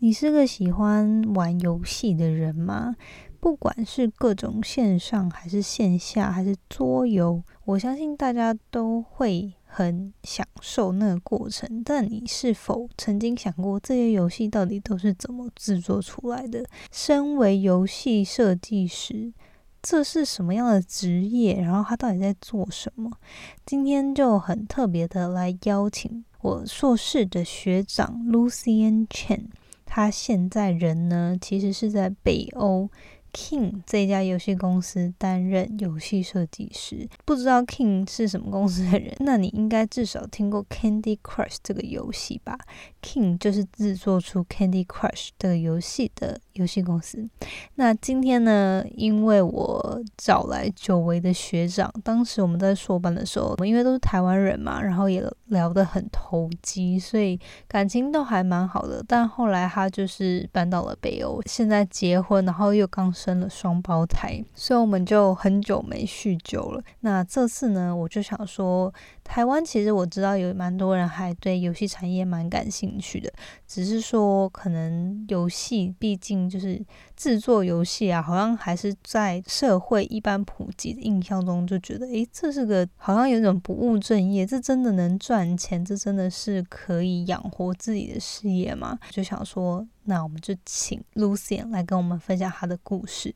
你是个喜欢玩游戏的人吗？不管是各种线上还是线下还是桌游，我相信大家都会很享受那个过程。但你是否曾经想过，这些游戏到底都是怎么制作出来的？身为游戏设计师，这是什么样的职业？然后他到底在做什么？今天就很特别的来邀请我硕士的学长 Lucian Chen。他现在人呢，其实是在北欧 King 这家游戏公司担任游戏设计师。不知道 King 是什么公司的人，那你应该至少听过 Candy Crush 这个游戏吧？King 就是制作出 Candy Crush 的游戏的游戏公司。那今天呢，因为我找来久违的学长，当时我们在硕班的时候，因为都是台湾人嘛，然后也。聊得很投机，所以感情都还蛮好的。但后来他就是搬到了北欧，现在结婚，然后又刚生了双胞胎，所以我们就很久没酗酒了。那这次呢，我就想说，台湾其实我知道有蛮多人还对游戏产业蛮感兴趣的，只是说可能游戏毕竟就是制作游戏啊，好像还是在社会一般普及的印象中就觉得，诶，这是个好像有种不务正业，这真的能赚？钱，这真的是可以养活自己的事业吗？就想说，那我们就请 Lucy 来跟我们分享她的故事。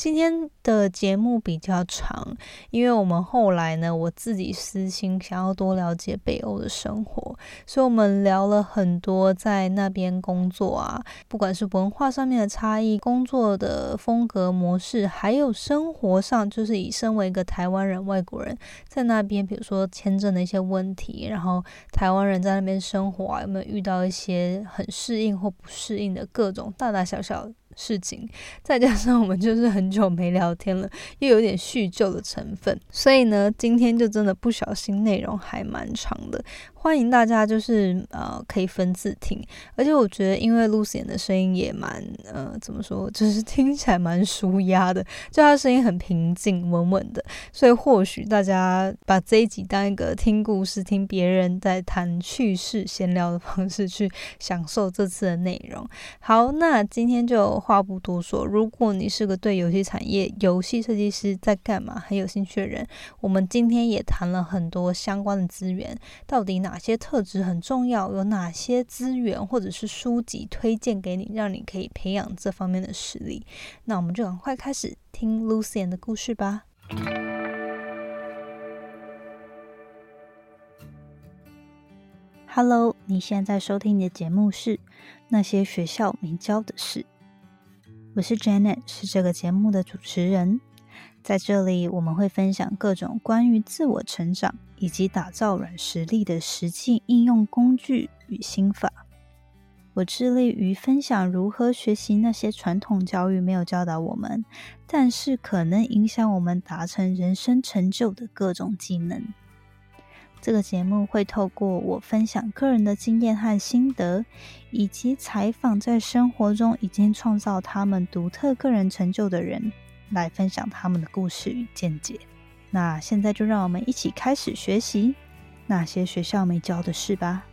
今天的节目比较长，因为我们后来呢，我自己私心想要多了解北欧的生活，所以我们聊了很多在那边工作啊，不管是文化上面的差异、工作的风格模式，还有生活上，就是以身为一个台湾人、外国人在那边，比如说签证的一些问题，然后台湾人在那边生活啊，有没有遇到一些很适应或不适应的各种大大小小。事情，再加上我们就是很久没聊天了，又有点叙旧的成分，所以呢，今天就真的不小心内容还蛮长的。欢迎大家，就是呃，可以分次听，而且我觉得，因为 Lucy 的声音也蛮呃，怎么说，就是听起来蛮舒压的，就他声音很平静、稳稳的，所以或许大家把这一集当一个听故事、听别人在谈趣事、闲聊的方式去享受这次的内容。好，那今天就话不多说，如果你是个对游戏产业、游戏设计师在干嘛很有兴趣的人，我们今天也谈了很多相关的资源，到底哪？哪些特质很重要？有哪些资源或者是书籍推荐给你，让你可以培养这方面的实力？那我们就赶快开始听 Lucian 的故事吧。Hello，你现在收听的节目是《那些学校没教的事》，我是 Janet，是这个节目的主持人。在这里，我们会分享各种关于自我成长以及打造软实力的实际应用工具与心法。我致力于分享如何学习那些传统教育没有教导我们，但是可能影响我们达成人生成就的各种技能。这个节目会透过我分享个人的经验和心得，以及采访在生活中已经创造他们独特个人成就的人。来分享他们的故事与见解。那现在就让我们一起开始学习那些学校没教的事吧。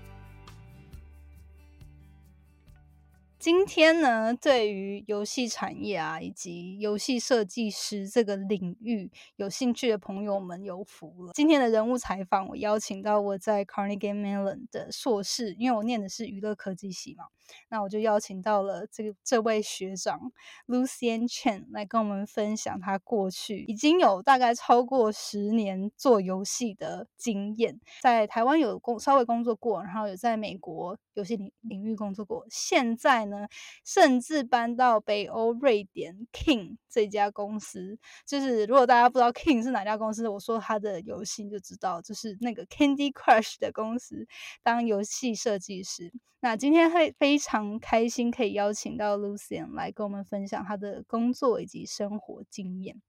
今天呢，对于游戏产业啊，以及游戏设计师这个领域有兴趣的朋友们有福了。今天的人物采访，我邀请到我在 Carnegie Mellon 的硕士，因为我念的是娱乐科技系嘛，那我就邀请到了这个这位学长 Lucian Chen 来跟我们分享他过去已经有大概超过十年做游戏的经验，在台湾有工稍微工作过，然后有在美国游戏领领域工作过，现在。呢，甚至搬到北欧瑞典 King 这家公司。就是如果大家不知道 King 是哪家公司，我说他的游戏就知道，就是那个 Candy Crush 的公司当游戏设计师。那今天会非非常开心可以邀请到 Lucian 来跟我们分享他的工作以及生活经验。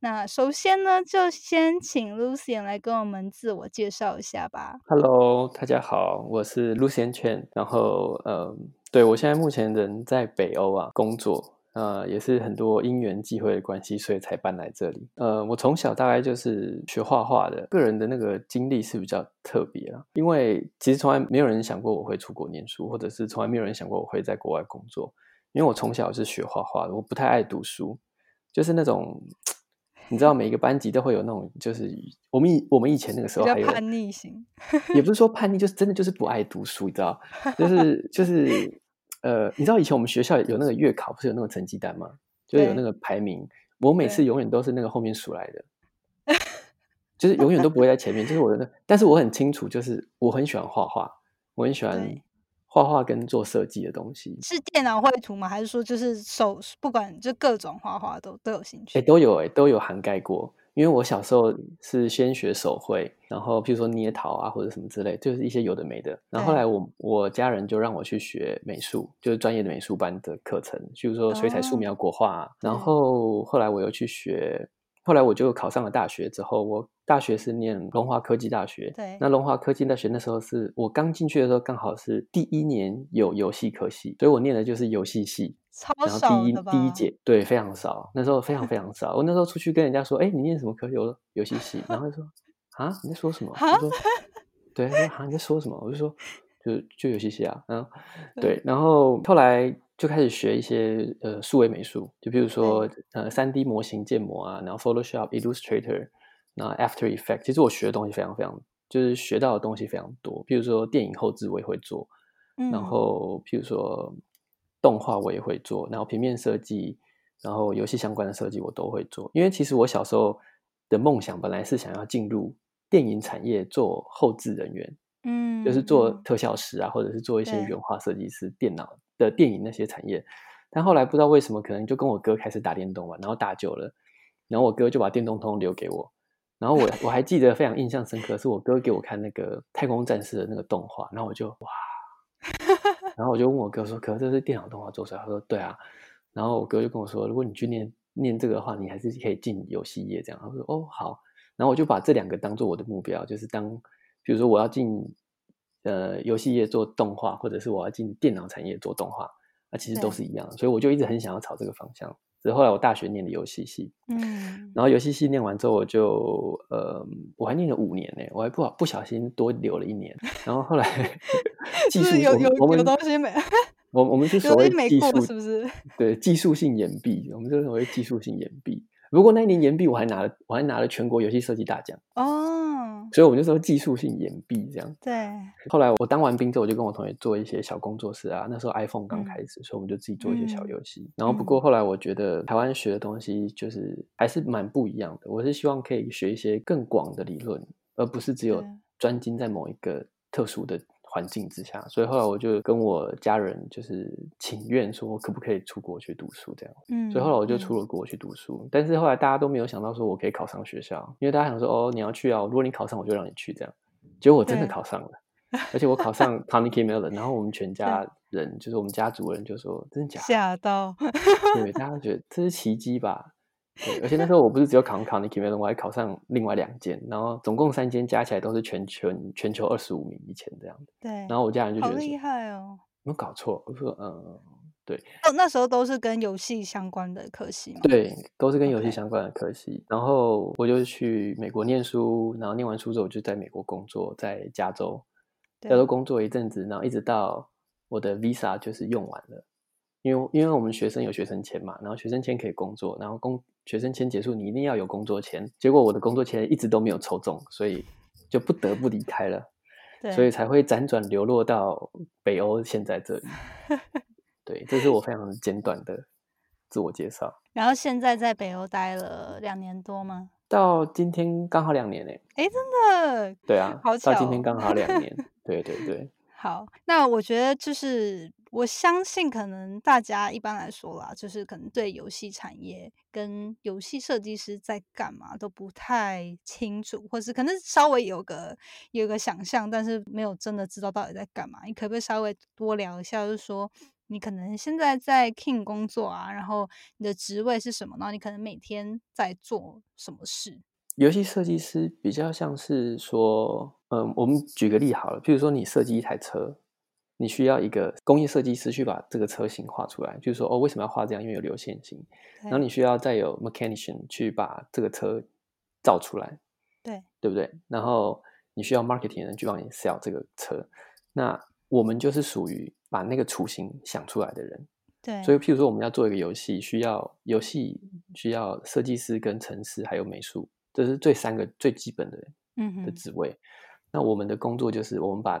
那首先呢，就先请 Lucian 来跟我们自我介绍一下吧。Hello，大家好，我是 Lucian Chen，然后嗯。对，我现在目前人在北欧啊工作，呃，也是很多因缘际会的关系，所以才搬来这里。呃，我从小大概就是学画画的，个人的那个经历是比较特别啊，因为其实从来没有人想过我会出国念书，或者是从来没有人想过我会在国外工作。因为我从小是学画画的，我不太爱读书，就是那种你知道，每一个班级都会有那种，就是我们以我们以前那个时候还有叛逆型，也不是说叛逆，就是真的就是不爱读书，你知道，就是就是呃，你知道以前我们学校有那个月考，不是有那个成绩单吗？就是有那个排名，我每次永远都是那个后面数来的，就是永远都不会在前面，就是我的，但是我很清楚，就是我很喜欢画画，我很喜欢。画画跟做设计的东西是电脑绘图吗？还是说就是手不管就各种画画都都有兴趣？哎，都有哎，都有涵盖过。因为我小时候是先学手绘，然后譬如说捏陶啊或者什么之类，就是一些有的没的。然后后来我我家人就让我去学美术，就是专业的美术班的课程，譬如说水彩、素描、国画。然后后来我又去学。后来我就考上了大学，之后我大学是念龙华科技大学。对，那龙华科技大学那时候是我刚进去的时候，刚好是第一年有游戏科系，所以我念的就是游戏系。超少第一第一届对，非常少。那时候非常非常少。我那时候出去跟人家说：“哎，你念什么科？有游戏系。”然后他说：“啊，你在说什么？”我说：“ 对。”他说：“啊，你在说什么？”我就说：“就就游戏系啊。”然后对，然后后来。就开始学一些呃数位美术，就比如说呃三 D 模型建模啊，然后 Photoshop、Illustrator，那 After Effect，其实我学的东西非常非常，就是学到的东西非常多。比如说电影后置我也会做，然后譬如说动画我也会做，然后平面设计，然后游戏相关的设计我都会做。因为其实我小时候的梦想本来是想要进入电影产业做后置人员，嗯，就是做特效师啊，或者是做一些原画设计师，电脑。的电影那些产业，但后来不知道为什么，可能就跟我哥开始打电动嘛，然后打久了，然后我哥就把电动通留给我，然后我我还记得非常印象深刻，是我哥给我看那个太空战士的那个动画，然后我就哇，然后我就问我哥说：“可这是电脑动画做出来？”他说：“对啊。”然后我哥就跟我说：“如果你去念念这个的话，你还是可以进游戏业这样。”他说：“哦，好。”然后我就把这两个当做我的目标，就是当比如说我要进。呃，游戏业做动画，或者是我要进电脑产业做动画，那其实都是一样，所以我就一直很想要朝这个方向。只是后来我大学念的游戏系，嗯，然后游戏系念完之后，我就呃，我还念了五年呢，我还不好不小心多留了一年。然后后来 技术有有有东西没？我我们是所谓技术是不是？对，技术性掩蔽，我们就所谓技术性延毕。如果那一年延毕，我还拿了我还拿了全国游戏设计大奖哦。所以我们就说技术性延毕这样。对。后来我当完兵之后，我就跟我同学做一些小工作室啊。那时候 iPhone 刚开始，所以我们就自己做一些小游戏。然后不过后来我觉得台湾学的东西就是还是蛮不一样的。我是希望可以学一些更广的理论，而不是只有专精在某一个特殊的。环境之下，所以后来我就跟我家人就是请愿说，可不可以出国去读书这样。嗯，所以后来我就出了国去读书。但是后来大家都没有想到说我可以考上学校，因为大家想说哦，你要去啊，如果你考上，我就让你去这样。结果我真的考上了，而且我考上 Carnegie Mellon，然后我们全家人就是我们家族人就说真的假？吓到，对，大家觉得这是奇迹吧。对，而且那时候我不是只有考上 Mellon，我还考上另外两间，然后总共三间加起来都是全全全球二十五名以前这样对。然后我家人就觉得厉害哦，没有搞错。我说嗯，对。那那时候都是跟游戏相关的科系吗？对，都是跟游戏相关的科系。然后我就去美国念书，然后念完书之后我就在美国工作，在加州，加州工作一阵子，然后一直到我的 Visa 就是用完了。因为因为我们学生有学生签嘛，然后学生签可以工作，然后工学生签结束，你一定要有工作签。结果我的工作签一直都没有抽中，所以就不得不离开了，所以才会辗转流落到北欧，现在这里。对，这是我非常简短的自我介绍。然后现在在北欧待了两年多吗？到今天刚好两年诶。哎，真的？对啊，好到今天刚好两年。对对对。好，那我觉得就是我相信，可能大家一般来说啦，就是可能对游戏产业跟游戏设计师在干嘛都不太清楚，或是可能稍微有个有个想象，但是没有真的知道到底在干嘛。你可不可以稍微多聊一下，就是说你可能现在在 King 工作啊，然后你的职位是什么？然后你可能每天在做什么事？游戏设计师比较像是说。嗯，我们举个例好了，譬如说你设计一台车，你需要一个工业设计师去把这个车型画出来，就是说哦，为什么要画这样？因为有流线型。然后你需要再有 mechanician 去把这个车造出来，对对不对？然后你需要 marketing 人去帮你 sell 这个车。那我们就是属于把那个雏形想出来的人。对，所以譬如说我们要做一个游戏，需要游戏需要设计师跟城市还有美术，这是最三个最基本的嗯的职位。那我们的工作就是我们把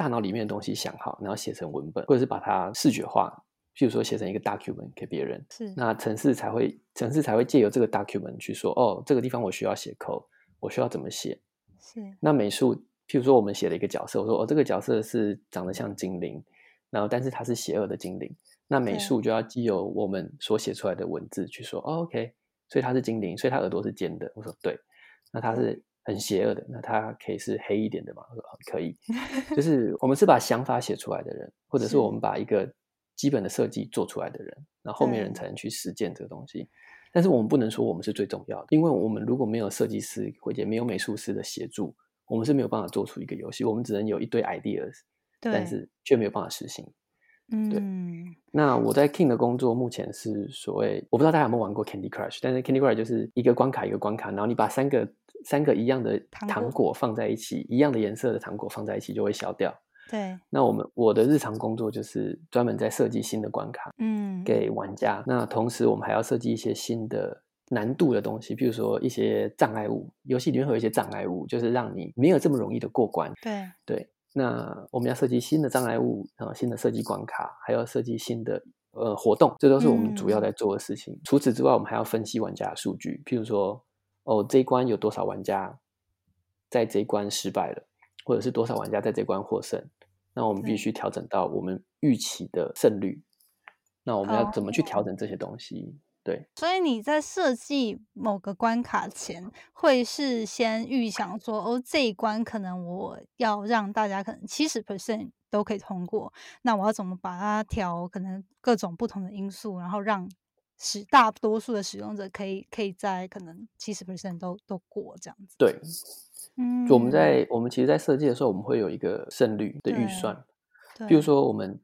大脑里面的东西想好，然后写成文本，或者是把它视觉化，譬如说写成一个 document 给别人。是，那城市才会，城市才会借由这个 document 去说，哦，这个地方我需要写 code，我需要怎么写。是。那美术，譬如说我们写了一个角色，我说，哦，这个角色是长得像精灵，然后但是它是邪恶的精灵。那美术就要基由我们所写出来的文字去说，哦，OK，所以它是精灵，所以它耳朵是尖的。我说对，那它是。很邪恶的，那他可以是黑一点的嘛？可以，就是我们是把想法写出来的人，或者是我们把一个基本的设计做出来的人，那后面人才能去实践这个东西。但是我们不能说我们是最重要的，因为我们如果没有设计师或者没有美术师的协助，我们是没有办法做出一个游戏。我们只能有一堆 ideas，但是却没有办法实行。对，那我在 King 的工作目前是所谓，我不知道大家有没有玩过 Candy Crush，但是 Candy Crush 就是一个关卡一个关卡，然后你把三个三个一样的糖果放在一起，一样的颜色的糖果放在一起就会消掉。对，那我们我的日常工作就是专门在设计新的关卡，嗯，给玩家。那同时我们还要设计一些新的难度的东西，比如说一些障碍物，游戏里面会有一些障碍物，就是让你没有这么容易的过关。对，对。那我们要设计新的障碍物啊，新的设计关卡，还要设计新的呃活动，这都是我们主要在做的事情。除此之外，我们还要分析玩家的数据，譬如说，哦，这一关有多少玩家在这一关失败了，或者是多少玩家在这关获胜，那我们必须调整到我们预期的胜率。那我们要怎么去调整这些东西？对，所以你在设计某个关卡前，会是先预想说，哦，这一关可能我要让大家可能七十 percent 都可以通过，那我要怎么把它调？可能各种不同的因素，然后让使大多数的使用者可以可以在可能七十 percent 都都过这样子。对，嗯，我们在我们其实，在设计的时候，我们会有一个胜率的预算，比如说我们。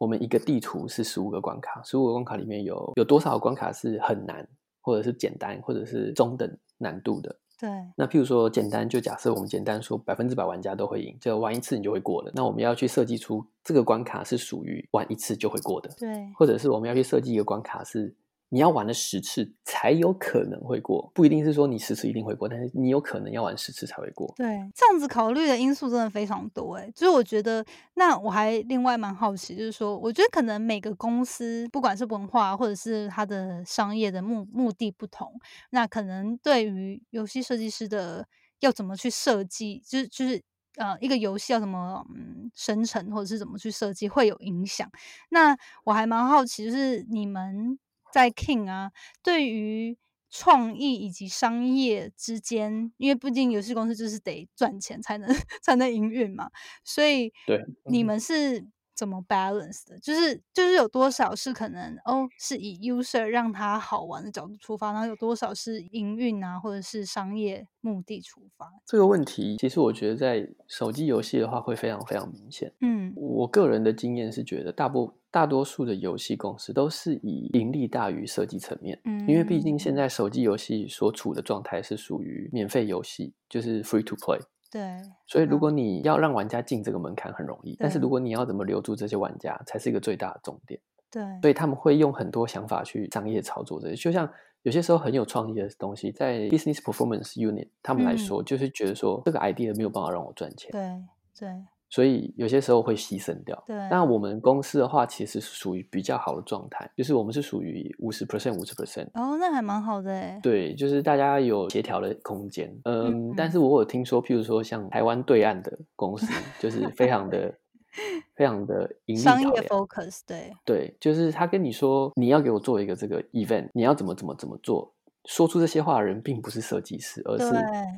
我们一个地图是十五个关卡，十五个关卡里面有有多少关卡是很难，或者是简单，或者是中等难度的？对。那譬如说简单，就假设我们简单说百分之百玩家都会赢，就玩一次你就会过了。那我们要去设计出这个关卡是属于玩一次就会过的，对。或者是我们要去设计一个关卡是。你要玩了十次才有可能会过，不一定是说你十次一定会过，但是你有可能要玩十次才会过。对，这样子考虑的因素真的非常多哎。就是我觉得，那我还另外蛮好奇，就是说，我觉得可能每个公司不管是文化或者是它的商业的目目的不同，那可能对于游戏设计师的要怎么去设计，就是就是呃一个游戏要怎么嗯生成或者是怎么去设计会有影响。那我还蛮好奇，就是你们。在 King 啊，对于创意以及商业之间，因为毕竟游戏公司就是得赚钱才能 才能营运嘛，所以对你们是怎么 balance 的？就是就是有多少是可能哦，是以 user 让它好玩的角度出发，然后有多少是营运啊，或者是商业目的出发？这个问题其实我觉得在手机游戏的话会非常非常明显。嗯，我个人的经验是觉得大部。大多数的游戏公司都是以盈利大于设计层面，嗯，因为毕竟现在手机游戏所处的状态是属于免费游戏，就是 free to play，对，所以如果你要让玩家进这个门槛很容易，但是如果你要怎么留住这些玩家，才是一个最大的重点，对，所以他们会用很多想法去商业操作这些，就像有些时候很有创意的东西，在 business performance unit 他们来说，就是觉得说这个 idea 没有办法让我赚钱，对，对。所以有些时候会牺牲掉。对，那我们公司的话，其实是属于比较好的状态，就是我们是属于五十 percent 五十 percent。哦，那还蛮好的诶。对，就是大家有协调的空间。嗯，但是我有听说，譬如说像台湾对岸的公司，就是非常的、非常的盈利商业 focus。对，对，就是他跟你说你要给我做一个这个 event，你要怎么怎么怎么做，说出这些话的人并不是设计师，而是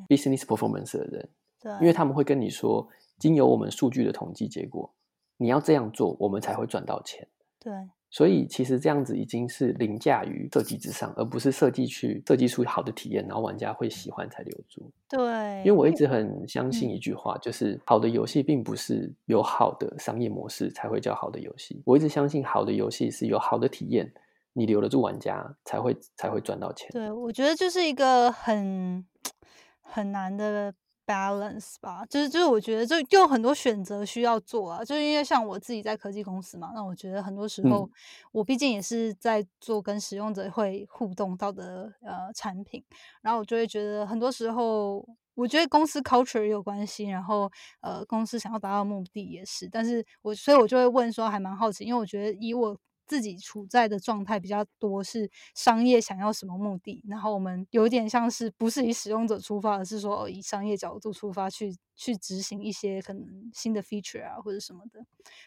business performance 的人。对，因为他们会跟你说。经由我们数据的统计结果，你要这样做，我们才会赚到钱。对，所以其实这样子已经是凌驾于设计之上，而不是设计去设计出好的体验，然后玩家会喜欢才留住。对，因为我一直很相信一句话，就是好的游戏并不是有好的商业模式才会叫好的游戏。我一直相信好的游戏是有好的体验，你留得住玩家才会才会赚到钱。对，我觉得就是一个很 很难的。Balance 吧，就是就是，我觉得就有很多选择需要做啊。就是因为像我自己在科技公司嘛，那我觉得很多时候，我毕竟也是在做跟使用者会互动到的呃产品，然后我就会觉得很多时候，我觉得公司 culture 也有关系，然后呃公司想要达到目的也是。但是我所以，我就会问说，还蛮好奇，因为我觉得以我。自己处在的状态比较多是商业想要什么目的，然后我们有点像是不是以使用者出发，而是说以商业角度出发去去执行一些可能新的 feature 啊或者什么的。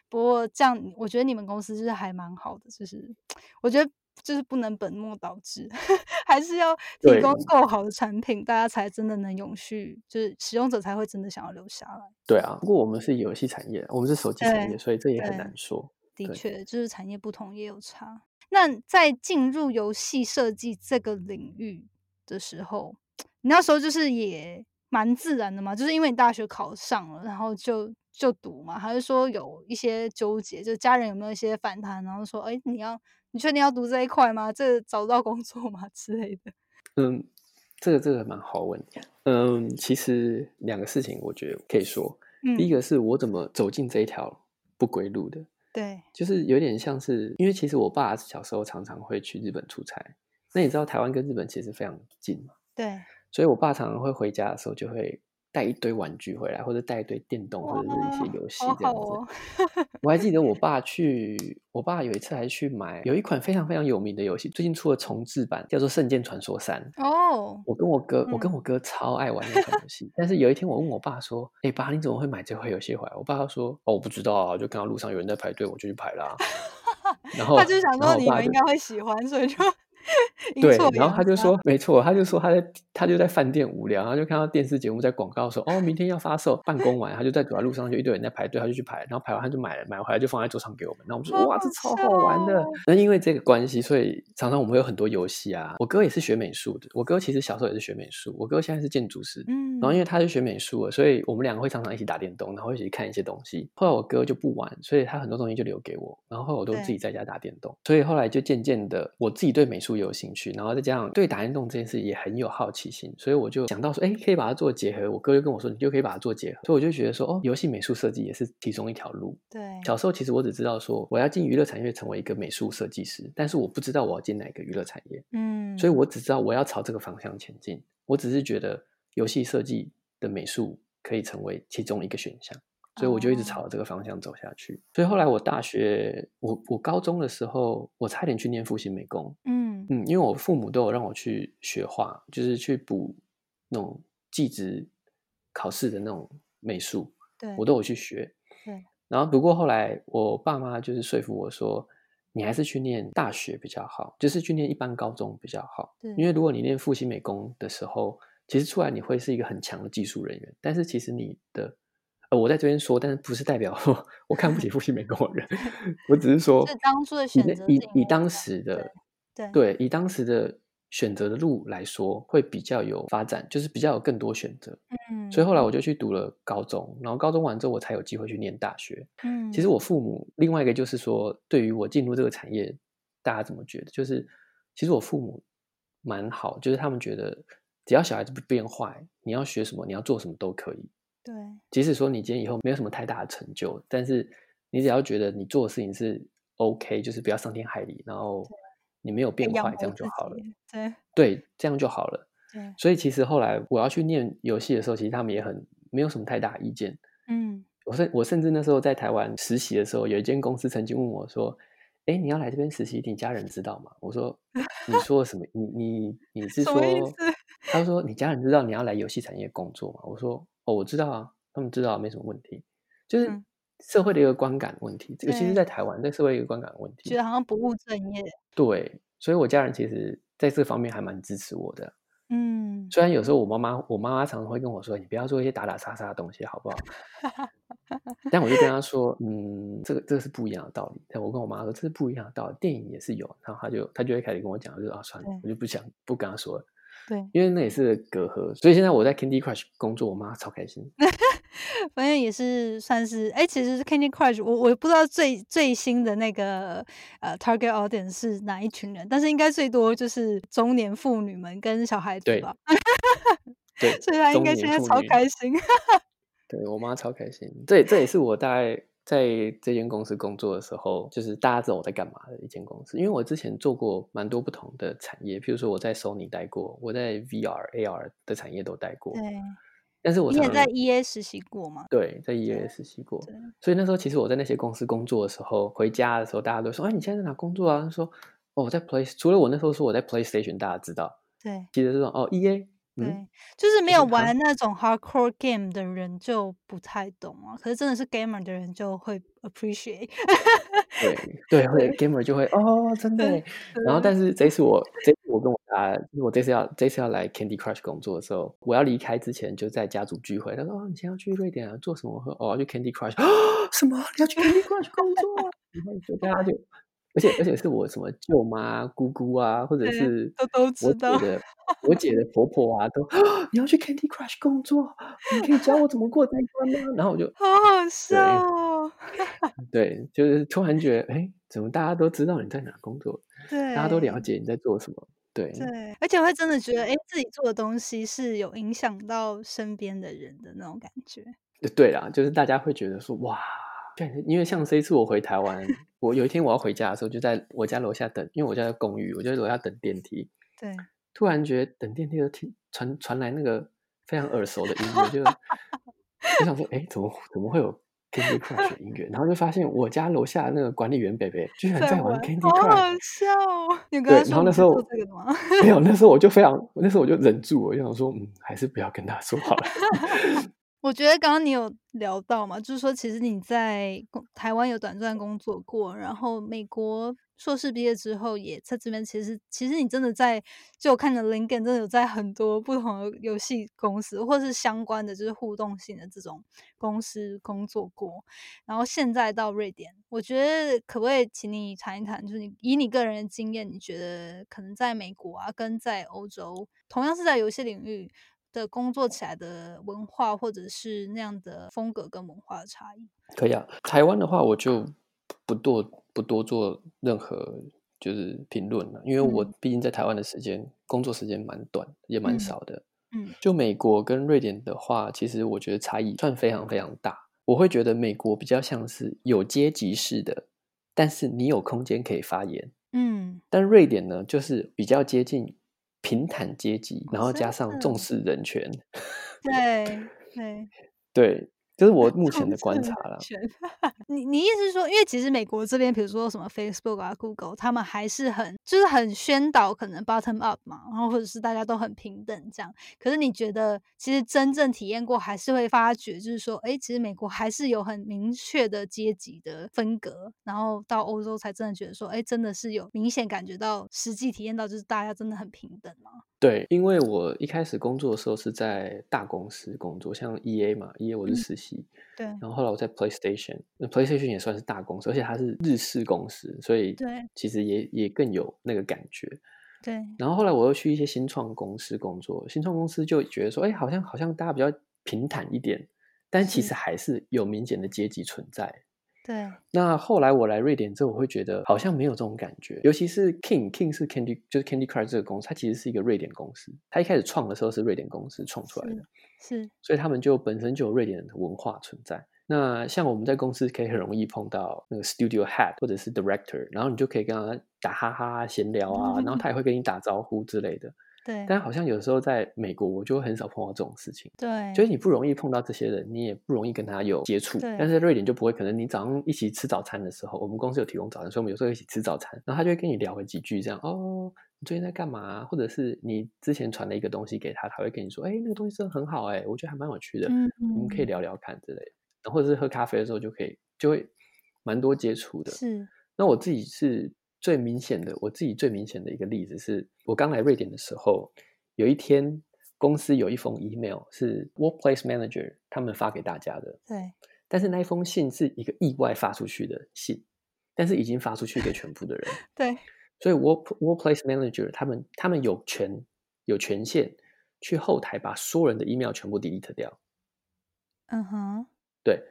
不过这样我觉得你们公司就是还蛮好的，就是我觉得就是不能本末倒置，还是要提供够好的产品，大家才真的能永续，就是使用者才会真的想要留下来。对啊，不过我们是游戏产业，我们是手机产业，所以这也很难说。的确，就是产业不同也有差。那在进入游戏设计这个领域的时候，你那时候就是也蛮自然的嘛，就是因为你大学考上了，然后就就读嘛，还是说有一些纠结？就家人有没有一些反弹，然后说：“哎，你要你确定要读这一块吗？这找不到工作吗？”之类的。嗯，这个这个蛮好问。嗯，其实两个事情我觉得可以说。第一个是我怎么走进这一条不归路的。对，就是有点像是，因为其实我爸小时候常常会去日本出差，那你知道台湾跟日本其实非常近嘛？对，所以我爸常常会回家的时候就会。带一堆玩具回来，或者带一堆电动，或者是一些游戏这样子。我还记得我 爸去，我爸有一次还去买，有一款非常非常有名的游戏，最近出了重置版，叫做《圣剑传说三》。哦，我跟我哥，我跟我哥超爱玩那款游戏。但是有一天我问我爸说：“哎，爸，你怎么会买这款游戏回来？”我爸说：“哦，我不知道啊，就看到路上有人在排队，我就去排啦。”然后他就想说你们应该会喜欢，所以就。对，然后他就说，没错，他就说他在他就在饭店无聊，然后就看到电视节目在广告说，哦，明天要发售，办公完他就在走在路上，就一堆人在排队，他就去排，然后排完他就买了，买回来就放在桌上给我们。那我们说，哇，这超好玩的。那因为这个关系，所以常常我们会有很多游戏啊。我哥也是学美术的，我哥其实小时候也是学美术，我哥现在是建筑师，嗯，然后因为他是学美术的，所以我们两个会常常一起打电动，然后一起看一些东西。后来我哥就不玩，所以他很多东西就留给我，然后我都自己在家打电动。所以后来就渐渐的，我自己对美术有兴趣，然后。再加上对打电动这件事也很有好奇心，所以我就想到说，哎，可以把它做结合。我哥就跟我说，你就可以把它做结合。所以我就觉得说，哦，游戏美术设计也是其中一条路。对，小时候其实我只知道说，我要进娱乐产业成为一个美术设计师，但是我不知道我要进哪个娱乐产业。嗯，所以我只知道我要朝这个方向前进。我只是觉得游戏设计的美术可以成为其中一个选项。所以我就一直朝这个方向走下去。所以后来我大学，我我高中的时候，我差点去念复兴美工。嗯嗯，因为我父母都有让我去学画，就是去补那种技职考试的那种美术。对，我都有去学。对。然后不过后来我爸妈就是说服我说，你还是去念大学比较好，就是去念一般高中比较好。对。因为如果你念复兴美工的时候，其实出来你会是一个很强的技术人员，但是其实你的。呃，我在这边说，但是不是代表我看不起复兴美国人，我只是说，是当初的选择，以以当时的对对，以当时的选择的路来说，会比较有发展，就是比较有更多选择。嗯，所以后来我就去读了高中，然后高中完之后，我才有机会去念大学。嗯，其实我父母另外一个就是说，对于我进入这个产业，大家怎么觉得？就是其实我父母蛮好，就是他们觉得只要小孩子不变坏，你要学什么，你要做什么都可以。对，即使说你今天以后没有什么太大的成就，但是你只要觉得你做的事情是 OK，就是不要伤天害理，然后你没有变坏，这样就好了。对，对，这样就好了。对，所以其实后来我要去念游戏的时候，其实他们也很没有什么太大意见。嗯，我甚我甚至那时候在台湾实习的时候，有一间公司曾经问我说：“哎，你要来这边实习，你家人知道吗？”我说：“你说什么？你你你 是说？”他说：“你家人知道你要来游戏产业工作吗？”我说。哦，我知道啊，他们知道没什么问题，就是社会的一个观感问题。这个其实，在台湾，在社会一个观感问题，觉得好像不务正业。对，所以我家人其实在这方面还蛮支持我的。嗯，嗯，虽然有时候我妈妈，我妈妈常常会跟我说：“你不要做一些打打杀杀的东西，好不好？”但我就跟她说：“嗯，这个这个是不一样的道理。”但我跟我妈说：“这是不一样的道理，电影也是有。”然后她就她就会开始跟我讲，就啊，算了，我就不想不跟她说了。对，因为那也是隔阂，所以现在我在 Candy Crush 工作，我妈超开心。反正也是算是，哎，其实 Candy Crush 我我不知道最最新的那个呃 Target Audience 是哪一群人，但是应该最多就是中年妇女们跟小孩子吧。对，所以她应该现在超开心。对我妈超开心，这这也是我大概。在这间公司工作的时候，就是大家知道我在干嘛的一间公司。因为我之前做过蛮多不同的产业，譬如说我在 Sony 待过，我在 VR、AR 的产业都待过。对，但是我你也在 EA 实习过吗？对，在 EA 实习过。所以那时候其实我在那些公司工作的时候，回家的时候大家都说：“哎，你现在在哪工作啊？”他说：“哦，我在 Play。”除了我那时候说我在 PlayStation，大家知道。对，其实这种哦，EA。对，就是没有玩那种 hardcore game 的人就不太懂啊。可是真的是 gamer 的人就会 appreciate。对对，会 gamer 就会哦，真的。然后，但是这次我这次我跟我啊，我这次要这次要来 Candy Crush 工作的时候，我要离开之前就在家族聚会。他说：“哦，你先要去瑞典啊？做什么？”我说：“哦，要去 Candy Crush。”啊，什么？你要去 Candy Crush 工作？然后就大家就。而且而且是我什么舅妈、姑姑啊，或者是都都知道我姐的 我姐的婆婆啊，都你要去 Candy Crush 工作，你可以教我怎么过这关吗？然后我就好好笑哦。对，就是突然觉得，哎，怎么大家都知道你在哪工作？对，大家都了解你在做什么。对对，而且会真的觉得，哎，自己做的东西是有影响到身边的人的那种感觉。对啦，就是大家会觉得说，哇。对，因为像这一次我回台湾，我有一天我要回家的时候，就在我家楼下等，因为我家在公寓，我就在楼下等电梯。对，突然觉得等电梯的听传传来那个非常耳熟的音乐，就 我想说，哎，怎么怎么会有 Candy Crush 音乐？然后就发现我家楼下那个管理员北北居然在玩 Candy Crush，好笑。你对，然后那时候没有，那时候我就非常，那时候我就忍住，我就想说，嗯，还是不要跟他说好了。我觉得刚刚你有聊到嘛，就是说其实你在台湾有短暂工作过，然后美国硕士毕业之后也在这边。其实，其实你真的在，就我看的 LinkedIn 真的有在很多不同的游戏公司，或是相关的就是互动性的这种公司工作过。然后现在到瑞典，我觉得可不可以请你谈一谈，就是你以你个人的经验，你觉得可能在美国啊，跟在欧洲，同样是在游戏领域。的工作起来的文化，或者是那样的风格跟文化的差异，可以啊。台湾的话，我就不多不多做任何就是评论了，因为我毕竟在台湾的时间工作时间蛮短，也蛮少的。嗯，就美国跟瑞典的话，其实我觉得差异算非常非常大。我会觉得美国比较像是有阶级式的，但是你有空间可以发言。嗯，但瑞典呢，就是比较接近。平坦阶级，然后加上重视人权，对 对对。这是我目前的观察了。你你意思是说，因为其实美国这边，比如说什么 Facebook 啊、Google，他们还是很就是很宣导可能 bottom up 嘛，然后或者是大家都很平等这样。可是你觉得，其实真正体验过，还是会发觉，就是说，哎，其实美国还是有很明确的阶级的分隔。然后到欧洲才真的觉得说，哎，真的是有明显感觉到，实际体验到，就是大家真的很平等嘛。对，因为我一开始工作的时候是在大公司工作，像 E A 嘛，E A 我是实习，对。然后后来我在 PlayStation，那 PlayStation 也算是大公司，而且它是日式公司，所以对，其实也也更有那个感觉。对。然后后来我又去一些新创公司工作，新创公司就觉得说，哎，好像好像大家比较平坦一点，但其实还是有明显的阶级存在。对，那后来我来瑞典之后，我会觉得好像没有这种感觉。尤其是 King，King 是 Candy，就是 Candy Crush 这个公司，它其实是一个瑞典公司。它一开始创的时候是瑞典公司创出来的，是，所以他们就本身就有瑞典的文化存在。那像我们在公司可以很容易碰到那个 Studio Head 或者是 Director，然后你就可以跟他打哈哈闲聊啊，然后他也会跟你打招呼之类的。对，但好像有时候在美国，我就很少碰到这种事情。对，就是你不容易碰到这些人，你也不容易跟他有接触。对，但是在瑞典就不会，可能你早上一起吃早餐的时候，我们公司有提供早餐，所以我们有时候一起吃早餐，然后他就会跟你聊个几句，这样哦，你最近在干嘛？或者是你之前传了一个东西给他，他会跟你说，哎，那个东西真的很好，哎，我觉得还蛮有趣的，嗯我们可以聊聊看之类的。或者是喝咖啡的时候就可以，就会蛮多接触的。是，那我自己是最明显的，我自己最明显的一个例子是，我刚来瑞典的时候。有一天，公司有一封 email 是 workplace manager 他们发给大家的，对，但是那一封信是一个意外发出去的信，但是已经发出去给全部的人，对，所以 work workplace manager 他们他们有权有权限去后台把所有人的 email 全部 delete 掉，嗯哼，对，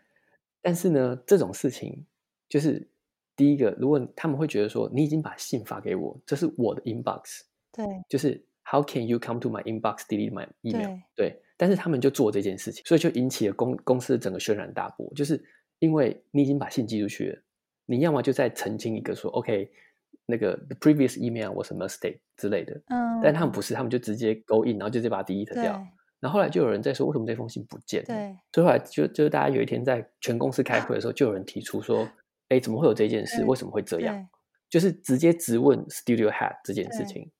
但是呢，这种事情就是第一个，如果他们会觉得说你已经把信发给我，这是我的 inbox，对，就是 How can you come to my inbox delete my email？对对，但是他们就做这件事情，所以就引起了公公司的整个轩然大波，就是因为你已经把信寄出去了，你要么就再澄清一个说 OK，那个 the previous email was a mistake 之类的，嗯，但他们不是，他们就直接 go in，然后就直接把它 delete 掉。然后后来就有人在说，为什么这封信不见了？对，所以后来就就是大家有一天在全公司开会的时候，就有人提出说，哎，怎么会有这件事？对为什么会这样？就是直接直问 Studio Head 这件事情。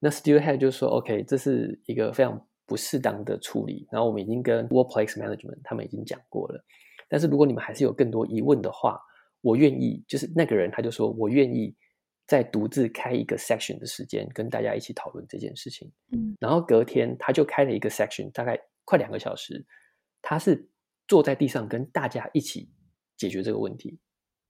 那 Studio Head 就说，OK，这是一个非常不适当的处理，然后我们已经跟 Workplace Management 他们已经讲过了。但是如果你们还是有更多疑问的话，我愿意，就是那个人他就说我愿意再独自开一个 section 的时间，跟大家一起讨论这件事情。嗯，然后隔天他就开了一个 section，大概快两个小时，他是坐在地上跟大家一起解决这个问题，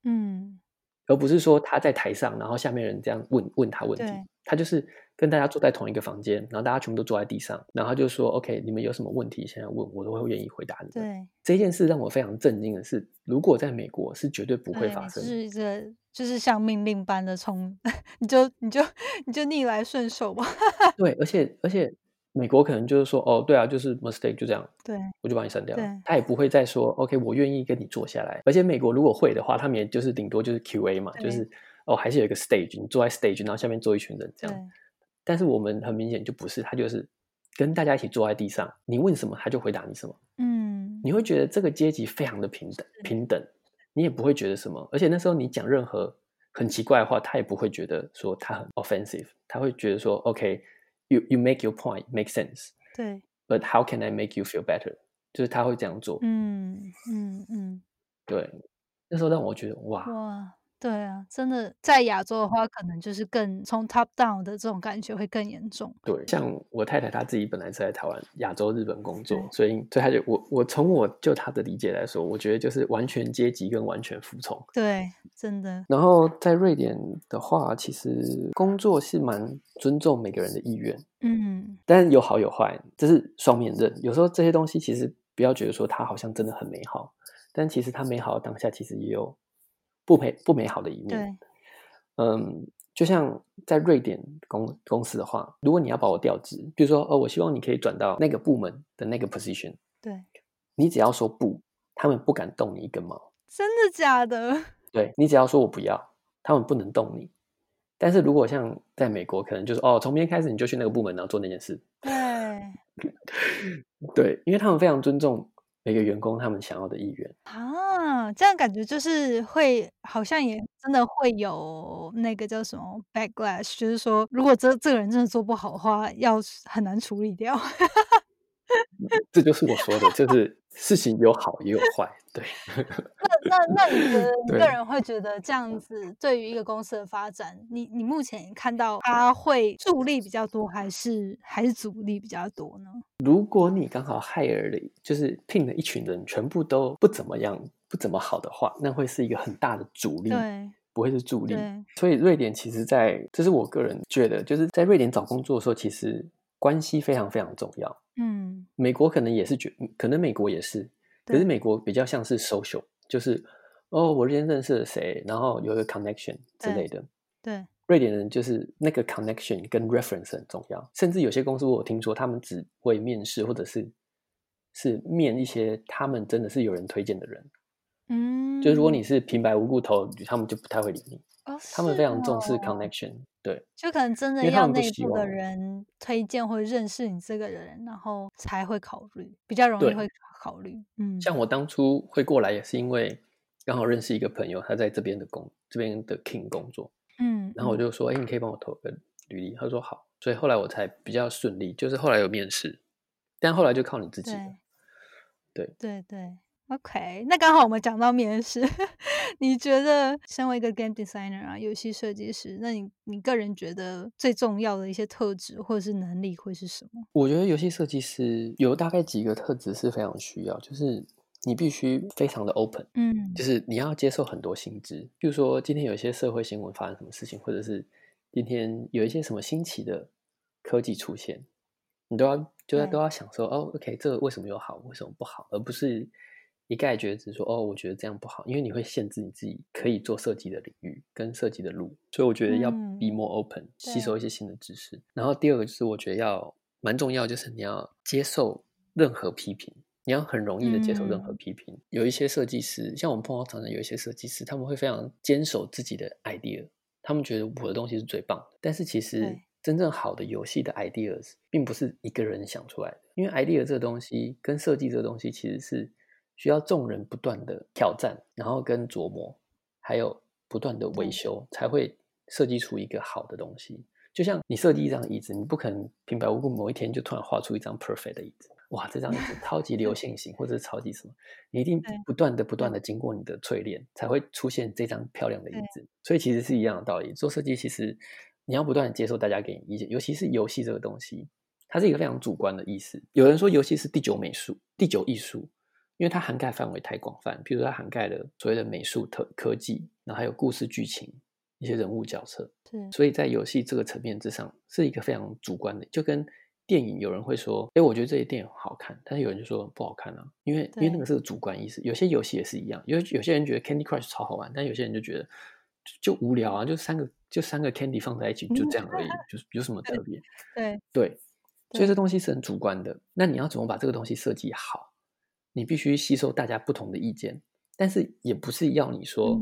嗯，而不是说他在台上，然后下面人这样问问他问题。他就是跟大家坐在同一个房间，然后大家全部都坐在地上，然后他就说：“OK，你们有什么问题现在问我，都会愿意回答你的。”对，这件事让我非常震惊的是，如果在美国是绝对不会发生的。就是这就是像命令般的从，你就你就你就逆来顺受吧。对，而且而且美国可能就是说：“哦，对啊，就是 mistake，就这样。”对，我就把你删掉对。他也不会再说 OK，我愿意跟你坐下来。而且美国如果会的话，他们也就是顶多就是 QA 嘛，就是哦，还是有一个 stage，你坐在 stage，然后下面坐一群人这对样。，但是我们很明显就不是，他就是跟大家一起坐在地上，你问什么他就回答你什么，嗯，你会觉得这个阶级非常的平等，平等，你也不会觉得什么。而且那时候你讲任何很奇怪的话，他也不会觉得说他很 offensive，他会觉得说 OK，you you make your point make sense。对， But how can I make you feel better？就是他会这样做。嗯嗯嗯，对，那时候让我觉得哇，哇， 对啊，真的在亚洲的话，可能就是更从 top down 的这种感觉会更严重。对，像我太太她自己本来是在台湾亚洲日本工作，所以所以她就我我从我就她的理解来说，我觉得就是完全阶级跟完全服从。对，真的，然后在瑞典的话，其实工作是蛮尊重每个人的意愿，嗯，但有好有坏，这是双面刃。有时候这些东西其实不要觉得说它好像真的很美好，但其实它美好的当下其实也有不美不美好的一面。对，嗯，就像在瑞典公公司的话，如果你要把我调职，比如说哦，我希望你可以转到那个部门的那个 position，对，你只要说不，他们不敢动你一根毛。真的假的？对你只要说我不要，他们不能动你。但是如果像在美国，可能就是哦，从明天开始你就去那个部门，然后做那件事。对，对，因为他们非常尊重每个员工他们想要的意愿。啊，这样感觉就是会，好像也真的会有那个叫什么 backlash，就是说，如果这这个人真的做不好的话，要很难处理掉。这就是我说的，就是 事情有好也有坏。对，那那那你觉得 你个人会觉得这样子对于一个公司的发展，你你目前看到它会助力比较多，还是还是阻力比较多呢？如果你刚好 hire 了，就是聘了一群人，全部都不怎么样、不怎么好的话，那会是一个很大的阻力，对不会是助力。所以瑞典其实在，这是我个人觉得，就是在瑞典找工作的时候，其实关系非常非常重要。嗯，美国可能也是觉，可能美国也是，可是美国比较像是 social，就是哦，我今天认识了谁，然后有一个 connection 之对类的。对，瑞典人就是那个 connection 跟 reference 很重要，甚至有些公司我有听说，他们只会面试或者是是面一些他们真的是有人推荐的人，嗯，就是如果你是平白无故投，他们就不太会理你。哦他们非常重视 connection，对。就可能真的要内部的人推荐或者认识你这个人，然后才会考虑，比较容易会。考虑。嗯，像我当初会过来，也是因为刚好认识一个朋友，他在这边的工这边的 King 工作，嗯，然后我嗯。就说，哎、你可以帮我投个履历，他说好，所以后来我才比较顺利，就是后来有面试，但后来就靠你自己对。对对，OK，那刚好我们讲到面试，你觉得身为一个 game designer 啊，游戏设计师，那你你个人觉得最重要的一些特质或者是能力会是什么？我觉得游戏设计师有大概几个特质是非常需要，就是你必须非常的 open，嗯，就是你要接受很多新知，比如说今天有一些社会新闻发生什么事情，或者是今天有一些什么新奇的科技出现，你都要就要都要想说，哦，OK，这个为什么有好，为什么不好，而不是。一概觉得说哦，我觉得这样不好，因为你会限制你自己可以做设计的领域跟设计的路，所以我觉得要 be more open，吸收一些新的知识。然后第二个就是我觉得要蛮重要，就是你要接受任何批评，你要很容易的接受任何批评。有一些设计师，像我们碰到常常有一些设计师，他们会非常坚守自己的 idea，他们觉得我的东西是最棒的。但是其实真正好的游戏的 ideas 并不是一个人想出来的，因为 idea 这个东西跟设计这个东西其实是。需要众人不断的挑战，然后跟琢磨，还有不断的维修，才会设计出一个好的东西。就像你设计一张椅子，你不可能平白无故某一天就突然画出一张 perfect 的椅子。哇，这张椅子 超级流线型，或者是超级什么？你一定不断的、不断的经过你的淬炼，才会出现这张漂亮的椅子。所以其实是一样的道理。做设计，其实你要不断的接受大家给你意见，尤其是游戏这个东西，它是一个非常主观的意思。有人说游戏是第九美术、第九艺术。因为它涵盖范围太广泛，比如它涵盖了所谓的美术、特科技，然后还有故事剧情、一些人物角色。对，所以在游戏这个层面之上，是一个非常主观的。就跟电影，有人会说：“哎，我觉得这些电影好看。”但是有人就说不好看啊，因为因为那个是个主观意识。有些游戏也是一样，有有些人觉得 Candy Crush 超好玩，但有些人就觉得就无聊啊，就三个就三个 Candy 放在一起就这样而已，就是有什么特别？对对，所以这东西是很主观的。那你要怎么把这个东西设计好？你必须吸收大家不同的意见，但是也不是要你说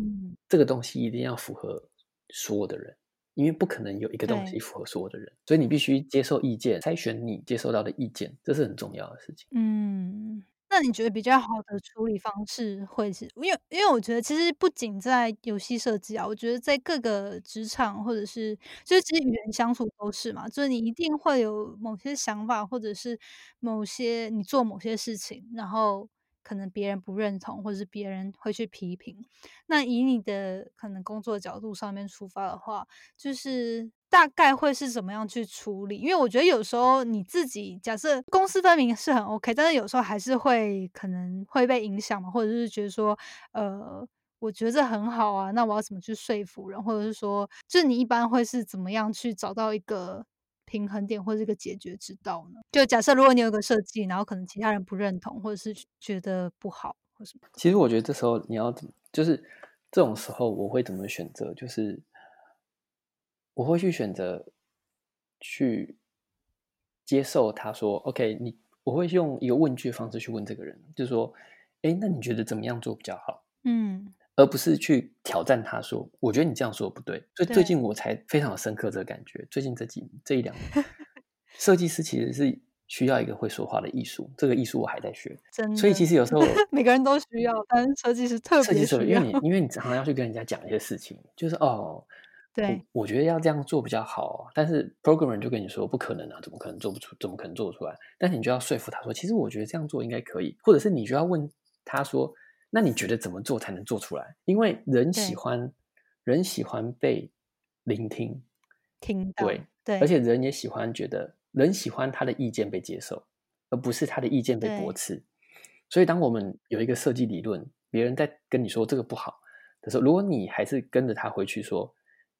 这个东西一定要符合所有的人，因为不可能有一个东西符合所有的人，所以你必须接受意见，筛选你接受到的意见，这是很重要的事情。嗯。那你觉得比较好的处理方式会是？因为因为我觉得其实不仅在游戏设计啊，我觉得在各个职场或者是就是其实与人相处都是嘛，就是你一定会有某些想法，或者是某些你做某些事情，然后可能别人不认同，或者是别人会去批评。那以你的可能工作角度上面出发的话，就是。大概会是怎么样去处理？因为我觉得有时候你自己假设公私分明是很 OK，但是有时候还是会可能会被影响嘛，或者是觉得说，呃，我觉得这很好啊，那我要怎么去说服人，或者是说，就你一般会是怎么样去找到一个平衡点或者一个解决之道呢？就假设如果你有个设计，然后可能其他人不认同，或者是觉得不好或什么，其实我觉得这时候你要怎么，就是这种时候我会怎么选择，就是。我会去选择去接受他说：“OK，你我会用一个问句方式去问这个人，就是说，哎，那你觉得怎么样做比较好？嗯，而不是去挑战他说，我觉得你这样说不对。所以最近我才非常深刻这个感觉。最近这几这一两年，设计师其实是需要一个会说话的艺术，这个艺术我还在学。真，所以其实有时候每个人都需要，但是设计师特别需要，因为你因为你常常要去跟人家讲一些事情，就是哦。”对，我觉得要这样做比较好，但是 programmer 就跟你说不可能啊，怎么可能做不出？怎么可能做出来？但是你就要说服他说，其实我觉得这样做应该可以，或者是你就要问他说，那你觉得怎么做才能做出来？因为人喜欢人喜欢被聆听，听到对对，而且人也喜欢觉得人喜欢他的意见被接受，而不是他的意见被驳斥。所以当我们有一个设计理论，别人在跟你说这个不好的时候，如果你还是跟着他回去说。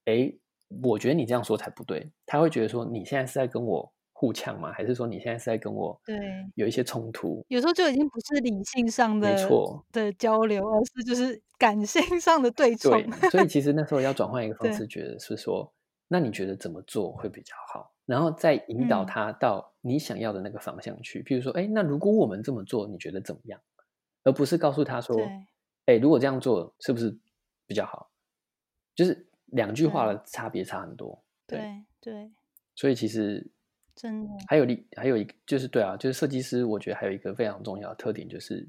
哎，我觉得你这样说才不对。他会觉得说，你现在是在跟我互呛吗？还是说你现在是在跟我对有一些冲突？有时候就已经不是理性上的没错的交流，而是就是感性上的对冲。对，所以其实 那时候要转换一个方式，觉得是说，那你觉得怎么做会比较好？然后再引导他到你想要的那个方向去。譬如说，哎，那如果我们这么做，你觉得怎么样？而不是告诉他说，哎，如果这样做是不是比较好？就是。两句话的差别差很多，对对，所以其实真的还有另还有一个就是对啊，就是设计师，我觉得还有一个非常重要的特点，就是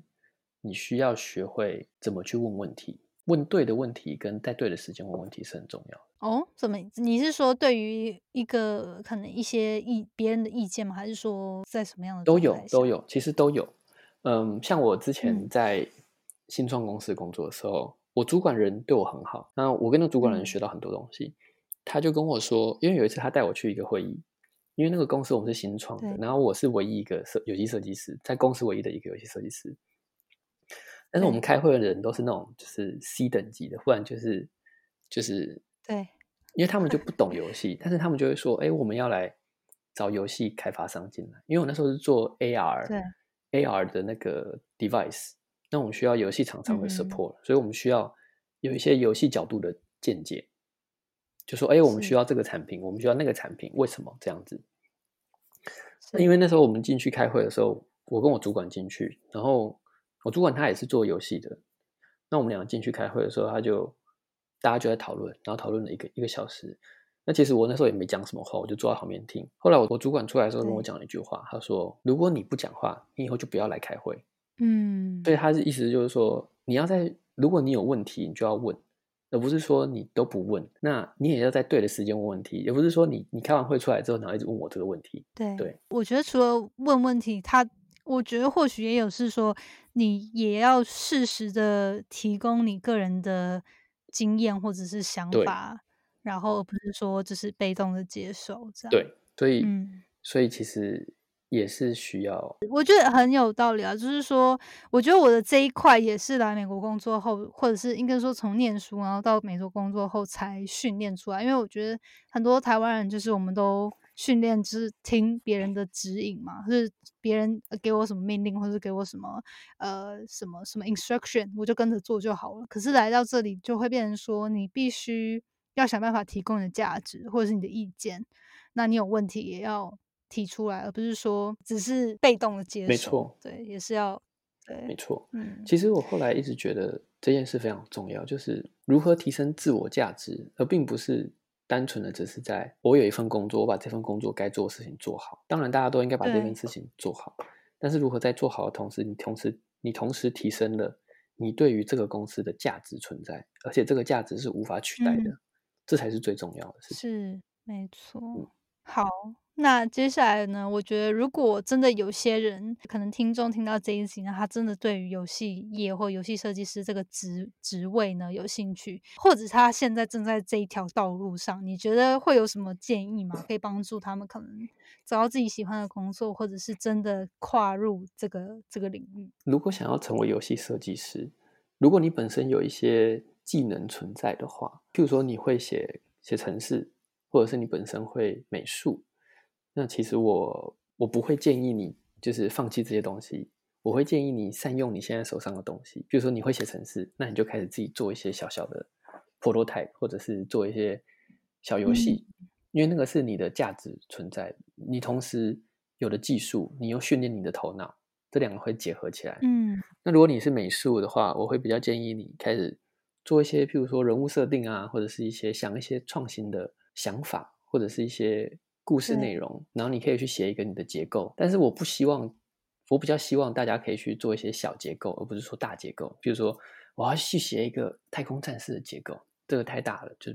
你需要学会怎么去问问题，问对的问题，跟在对的时间问问题是很重要的。哦，怎么？你是说对于一个可能一些意别人的意见吗？还是说在什么样的都有都有，其实都有。嗯，像我之前在新创公司工作的时候，我主管人对我很好，那我跟那主管人学到很多东西。他就跟我说，因为有一次他带我去一个会议，因为那个公司我们是新创的，然后我是唯一一个设游戏设计师，在公司唯一的一个游戏设计师。但是我们开会的人都是那种就是 C 等级的，不然就是就是对，因为他们就不懂 游戏，但是他们就会说，哎，我们要来找游戏开发商进来，因为我那时候是做 AR，对 AR 的那个 device，那我们需要游戏厂商的 support，所以我们需要有一些游戏角度的见解。就说：“哎，我们需要这个产品，我们需要那个产品，为什么这样子？因为那时候我们进去开会的时候，我跟我主管进去，然后我主管他也是做游戏的。那我们两个进去开会的时候，他就大家就在讨论，然后讨论了一个一个小时。那其实我那时候也没讲什么话，我就坐在旁边听。后来我我主管出来的时候跟我讲了一句话，他说：如果你不讲话，你以后就不要来开会。嗯，所以他的意思就是说，你要在如果你有问题，你就要问。”而不是说你都不问，那你也要在对的时间问问题。也不是说你你开完会出来之后，然后一直问我这个问题。对对，我觉得除了问问题，他我觉得或许也有是说，你也要适时的提供你个人的经验或者是想法，然后不是说就是被动的接受这样。对，所以所以其实。也是需要，我觉得很有道理啊。就是说，我觉得我的这一块也是来美国工作后，或者是应该说从念书然后到美国工作后才训练出来。因为我觉得很多台湾人就是我们都训练，就是听别人的指引嘛，就是别人给我什么命令，或者给我什么呃什么什么 instruction，我就跟着做就好了。可是来到这里，就会变成说，你必须要想办法提供你的价值，或者是你的意见。那你有问题也要。提出来，而不是说只是被动的接受。没错，对，也是要对，没错。嗯，其实我后来一直觉得这件事非常重要，就是如何提升自我价值，而并不是单纯的只是在我有一份工作，我把这份工作该做的事情做好。当然，大家都应该把这件事情做好，但是如何在做好的同时，你同时你同时提升了你对于这个公司的价值存在，而且这个价值是无法取代的，这才是最重要的事情。是，没错。好。那接下来呢？我觉得，如果真的有些人可能听众听到这一集呢，他真的对于游戏业或游戏设计师这个职职位呢有兴趣，或者他现在正在这一条道路上，你觉得会有什么建议吗？可以帮助他们可能找到自己喜欢的工作，或者是真的跨入这个这个领域？如果想要成为游戏设计师，如果你本身有一些技能存在的话，譬如说你会写写程式，或者是你本身会美术。那其实我我不会建议你就是放弃这些东西，我会建议你善用你现在手上的东西。比如说你会写程式，那你就开始自己做一些小小的 prototype，或者是做一些小游戏，因为那个是你的价值存在。你同时有的技术，你又训练你的头脑，这两个会结合起来。嗯，那如果你是美术的话，我会比较建议你开始做一些，譬如说人物设定啊，或者是一些想一些创新的想法，或者是一些。故事内容，然后你可以去写一个你的结构，但是我不希望，我比较希望大家可以去做一些小结构，而不是说大结构。比如说，我要去写一个太空战士的结构，这个太大了，就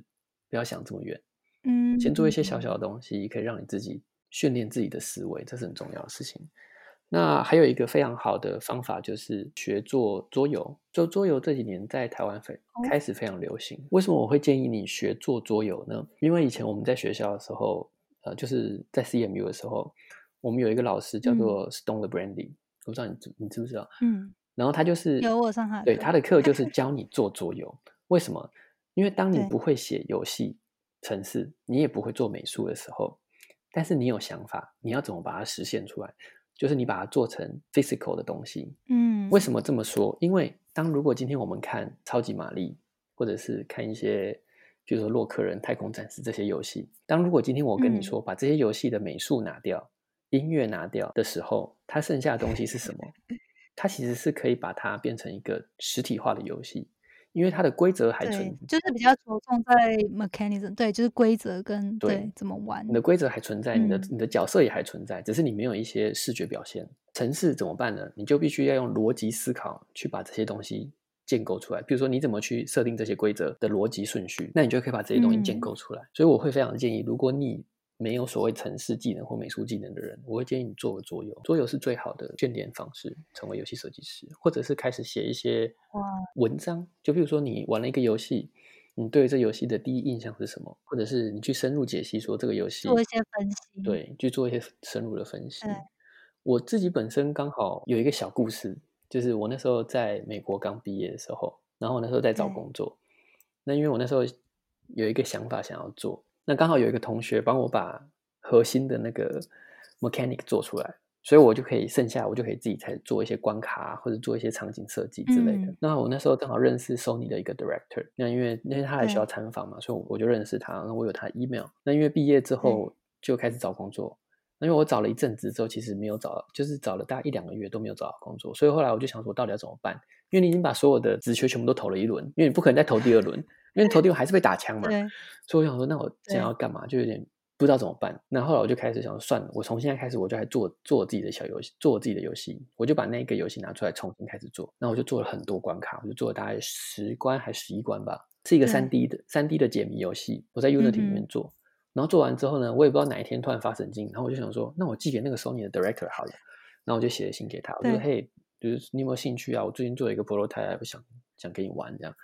不要想这么远。嗯，先做一些小小的东西，可以让你自己训练自己的思维，这是很重要的事情。那还有一个非常好的方法，就是学做桌游。做桌游这几年在台湾非开始非常流行。为什么我会建议你学做桌游呢？因为以前我们在学校的时候。呃，就是在 CMU 的时候，我们有一个老师叫做 Stone the Brandy，我不知道你知你知不知道？嗯，然后他就是有我上海对他的课就是 教你做桌游。为什么？因为当你不会写游戏程式，你也不会做美术的时候，但是你有想法，你要怎么把它实现出来？就是你把它做成 physical 的东西。嗯，为什么这么说？因为当如果今天我们看超级玛丽，或者是看一些。比如说洛克人、太空战士这些游戏，当如果今天我跟你说把这些游戏的美术拿掉、音乐拿掉的时候，它剩下的东西是什么？它其实是可以把它变成一个实体化的游戏，因为它的规则还存，就是比较着重在 mechanism，对，就是规则跟对怎么玩。你的规则还存在，你的你的角色也还存在，只是你没有一些视觉表现。城市怎么办呢？你就必须要用逻辑思考去把这些东西。建构出来，比如说你怎么去设定这些规则的逻辑顺序，那你就可以把这些东西建构出来。所以我会非常建议，如果你没有所谓城市技能或美术技能的人，我会建议你做个桌游。桌游是最好的训练方式，成为游戏设计师，或者是开始写一些文章。就比如说你玩了一个游戏，你对这游戏的第一印象是什么？或者是你去深入解析说这个游戏，做一些分析，对，去做一些深入的分析。我自己本身刚好有一个小故事，就是我那时候在美国刚毕业的时候，然后我那时候在找工作，那因为我那时候有一个想法想要做。那刚好有一个同学帮我把核心的那个 mechanic 做出来，所以我就可以剩下我就可以自己才做一些关卡或者做一些场景设计之类的。那我那时候正好认识 Sony 的一个 director，那因为那天他还需要参访嘛，所以我就认识他，然后我有他 email。那因为毕业之后就开始找工作，那因为我找了一阵子之后，其实没有找，就是找了大概一两个月都没有找到工作，所以后来我就想说，到底要怎么办？因为你已经把所有的职缺全部都投了一轮，因为你不可能再投第二轮。因为投第二轮还是被打枪嘛，所以我想说，那我现在要干嘛？就有点不知道怎么办。那后来我就开始想，算了，我从现在开始，我就来做做自己的小游戏，做我自己的游戏。我就把那个游戏拿出来重新开始做。那我就做了很多关卡，我就做了大概十关还十一关吧，是一个三 D 的三 D 的解谜游戏。我在 Unity 里面做，然后做完之后呢，我也不知道哪一天突然发神经，然后我就想说，那我寄给那个 Sony 的 Director 好了。然后我就写了信给他，我说：“嘿，就是你有没有兴趣啊？我最近做了一个 prototype，想想给你玩这样。”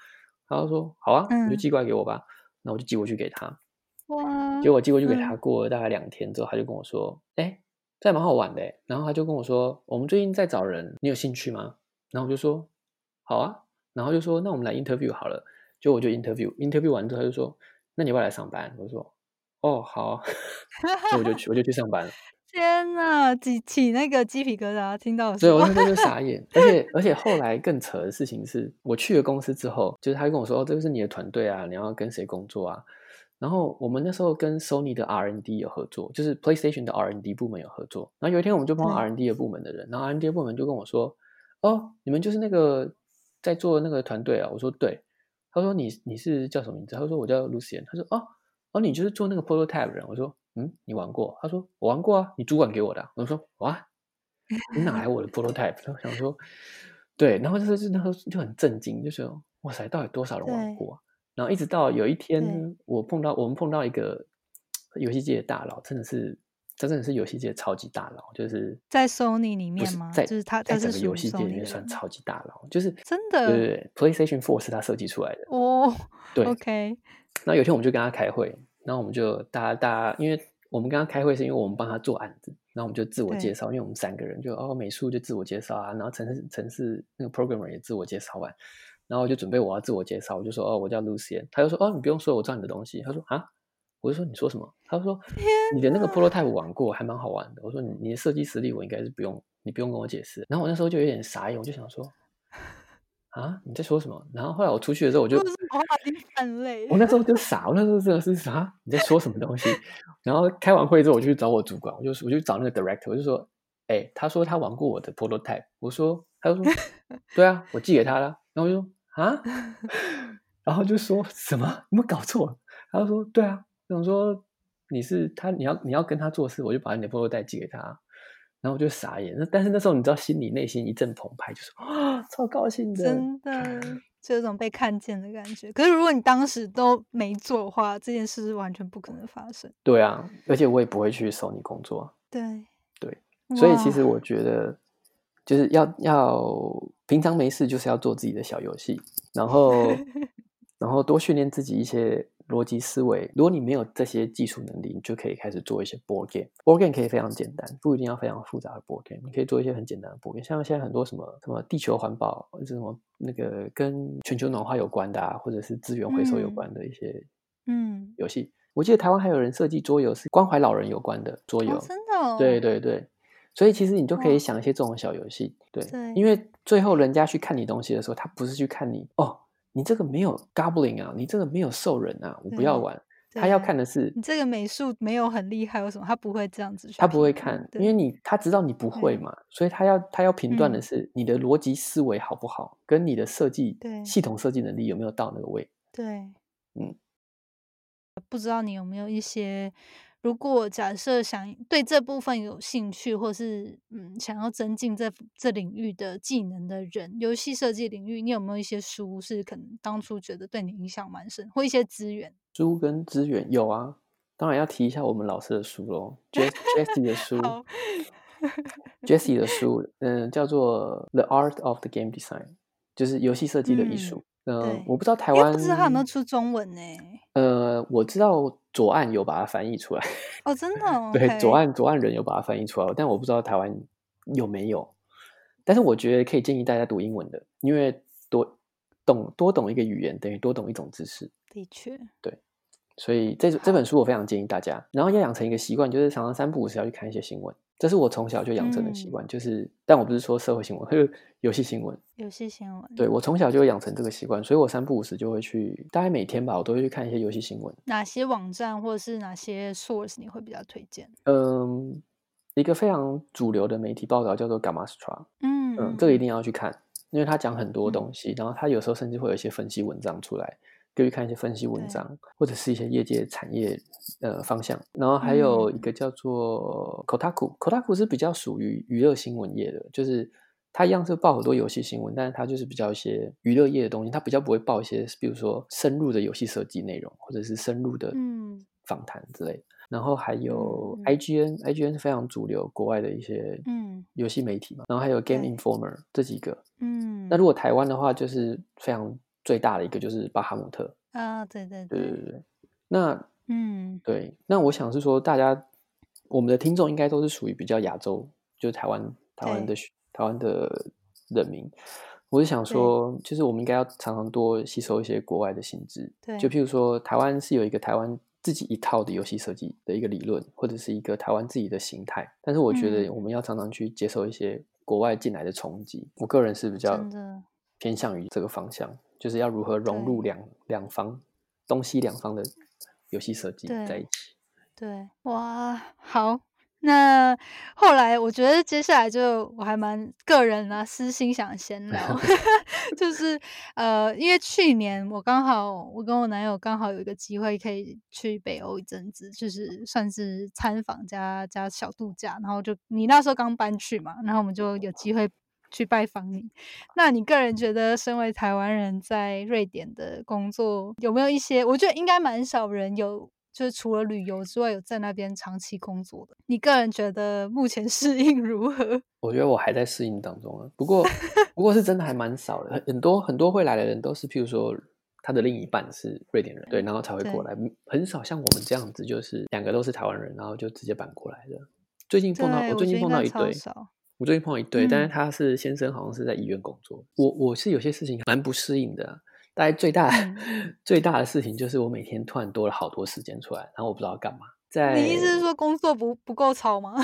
他就说好啊，你就寄过来给我吧。那我就寄过去给他。哇！结果寄过去给他，过了大概两天之后，他就跟我说：“哎，这蛮好玩的。”然后他就跟我说：“我们最近在找人，你有兴趣吗？”然后我就说：“好啊。”然后就说：“那我们来 interview 好了。”就我就 interview，interview 完之后他就说：“那你要不要来上班？”我说：“哦，好。”所以我就去，我就去上班了。天呐，起起那个鸡皮疙瘩，听到所以，我那时候就傻眼。而且 而且后来更扯的事情是，我去了公司之后，就是他跟我说：“哦，这个是你的团队啊，你要跟谁工作啊？”然后我们那时候跟 Sony 的 R N D 有合作，就是 PlayStation 的 R N D 部门有合作。然后有一天我们就碰到 R&D 的部门的人，然后 R N D 部门就跟我说：“哦，你们就是那个在做那个团队啊？”我说：“对。”他说：“你你是叫什么名字？”他说：“我叫 Lucian。”他说：“哦哦，你就是做那个 prototype 人。”我说。嗯，你玩过？他说我玩过啊，你主管给我的。我说哇，你哪来我的 prototype？他想说，对，然后就是就那时候就很震惊，就是哇塞，到底多少人玩过？然后一直到有一天，我碰到我们碰到一个游戏界的大佬，真的是，他真的是游戏界超级大佬，就是在 Sony 里面吗？在就是他在整个游戏界里面算超级大佬，就是真的，对对对，PlayStation Four 是他设计出来的哦。对，OK。那有天我们就跟他开会。然后我们就大家大家，因为我们跟他开会是因为我们帮他做案子，然后我们就自我介绍，因为我们三个人就哦美术就自我介绍啊，然后城市城市那个 programmer 也自我介绍完，然后我就准备我要自我介绍，我就说哦我叫 Lucian，他就说哦你不用说，我知道你的东西，他说啊，我就说你说什么？他说你的那个 prototype 玩过，还蛮好玩的。我说你你的设计实力我应该是不用，你不用跟我解释。然后我那时候就有点傻眼，我就想说。啊，你在说什么？然后后来我出去的时候，我就我那时候就傻，我那时候真的是啥？你在说什么东西？然后开完会之后，我就去找我主管，我就我就找那个 director，我就说，哎，他说他玩过我的 prototype，我说，他就说，对啊，我寄给他了。然后我就说啊，然后就说什么？有没有搞错？他就说，对啊，我想说你是他，你要你要跟他做事，我就把你的 prototype 寄给他。然后我就傻眼，那但是那时候你知道，心里内心一阵澎湃，就是啊，超高兴的，真的，就有种被看见的感觉。可是如果你当时都没做的话，这件事是完全不可能发生。对啊，而且我也不会去收你工作。对对，所以其实我觉得，就是要要平常没事，就是要做自己的小游戏，然后然后多训练自己一些。逻辑思维，如果你没有这些技术能力，你就可以开始做一些 board game。board game 可以非常简单，不一定要非常复杂的 board game。你可以做一些很简单的 board game，像现在很多什么什么地球环保，或者什么那个跟全球暖化有关的啊，或者是资源回收有关的一些嗯游戏。我记得台湾还有人设计桌游是关怀老人有关的桌游，真的？对对对，所以其实你就可以想一些这种小游戏，对，因为最后人家去看你东西的时候，他不是去看你哦。你这个没有 goblin 啊，你这个没有兽人啊，我不要玩。他要看的是你这个美术没有很厉害，为什么他不会这样子？他不会看，因为你他知道你不会嘛，所以他要他要评断的是你的逻辑思维好不好，跟你的设计系统设计能力有没有到那个位。对，嗯，不知道你有没有一些。如果假设想对这部分有兴趣，或是嗯想要增进这这领域的技能的人，游戏设计领域，你有没有一些书是可能当初觉得对你影响蛮深，或一些资源？书跟资源有啊，当然要提一下我们老师的书喽，Jesse 的 书，Jessie 的书，嗯，叫做《The Art of the Game Design》，就是游戏设计的艺术。嗯，我不知道台湾不知道他有没有出中文呢？呃，我知道左岸有把它翻译出来。哦，真的？对，左岸左岸人有把它翻译出来，但我不知道台湾有没有。但是我觉得可以建议大家读英文的，因为多懂多懂一个语言等于多懂一种知识。的确，对。所以这这本书我非常建议大家，然后要养成一个习惯，就是常常三不五时要去看一些新闻。这是我从小就养成的习惯，就是，但我不是说社会新闻，还有游戏新闻。游戏新闻。对我从小就会养成这个习惯，所以我三不五时就会去，大概每天吧，我都会去看一些游戏新闻。哪些网站或者是哪些 source 你会比较推荐？嗯，一个非常主流的媒体报道叫做 Gamastra，嗯嗯，这个一定要去看，因为他讲很多东西，然后他有时候甚至会有一些分析文章出来。可以看一些分析文章，或者是一些业界产业呃方向。然后还有一个叫做 Kotaku，Kotaku 是比较属于娱乐新闻业的，就是它一样是报很多游戏新闻，但是它就是比较一些娱乐业的东西，它比较不会报一些，比如说深入的游戏设计内容，或者是深入的访谈之类。然后还有 IGN，IGN 是非常主流国外的一些嗯游戏媒体嘛。然后还有 Game Informer 这几个，嗯。那如果台湾的话，就是非常。最大的一个就是巴哈姆特啊，对对对对对对。那嗯，对，那我想是说，大家我们的听众应该都是属于比较亚洲，就是台湾台湾的台湾的人民。我是想说，就是我们应该要常常多吸收一些国外的性质。对，就譬如说，台湾是有一个台湾自己一套的游戏设计的一个理论，或者是一个台湾自己的形态。但是我觉得我们要常常去接受一些国外进来的冲击。我个人是比较偏向于这个方向。就是要如何融入两两方东西两方的游戏设计在一起。对，哇，好。那后来我觉得接下来就我还蛮个人啊，私心想闲 聊，就是呃，因为去年我刚好我跟我男友刚好有一个机会可以去北欧一阵子，就是算是参访加加小度假，然后就你那时候刚搬去嘛，然后我们就有机会。去拜访你，那你个人觉得，身为台湾人在瑞典的工作有没有一些？我觉得应该蛮少人有，就是除了旅游之外，有在那边长期工作的。你个人觉得目前 适应如何？我觉得我还在适应当中啊。不过，不过是真的还蛮少的。很多很多会来的人都是，譬如说他的另一半是瑞典人，对，然后才会过来。很少像我们这样子，就是两个都是台湾人，然后就直接搬过来的。最近碰到我最近碰到一堆。我最近碰到一对，但是他是先生，好像是在医院工作。我我是有些事情蛮不适应的，大概最大 最大的事情就是我每天突然多了好多时间出来，然后我不知道干嘛。在你意思是说工作不不够超吗？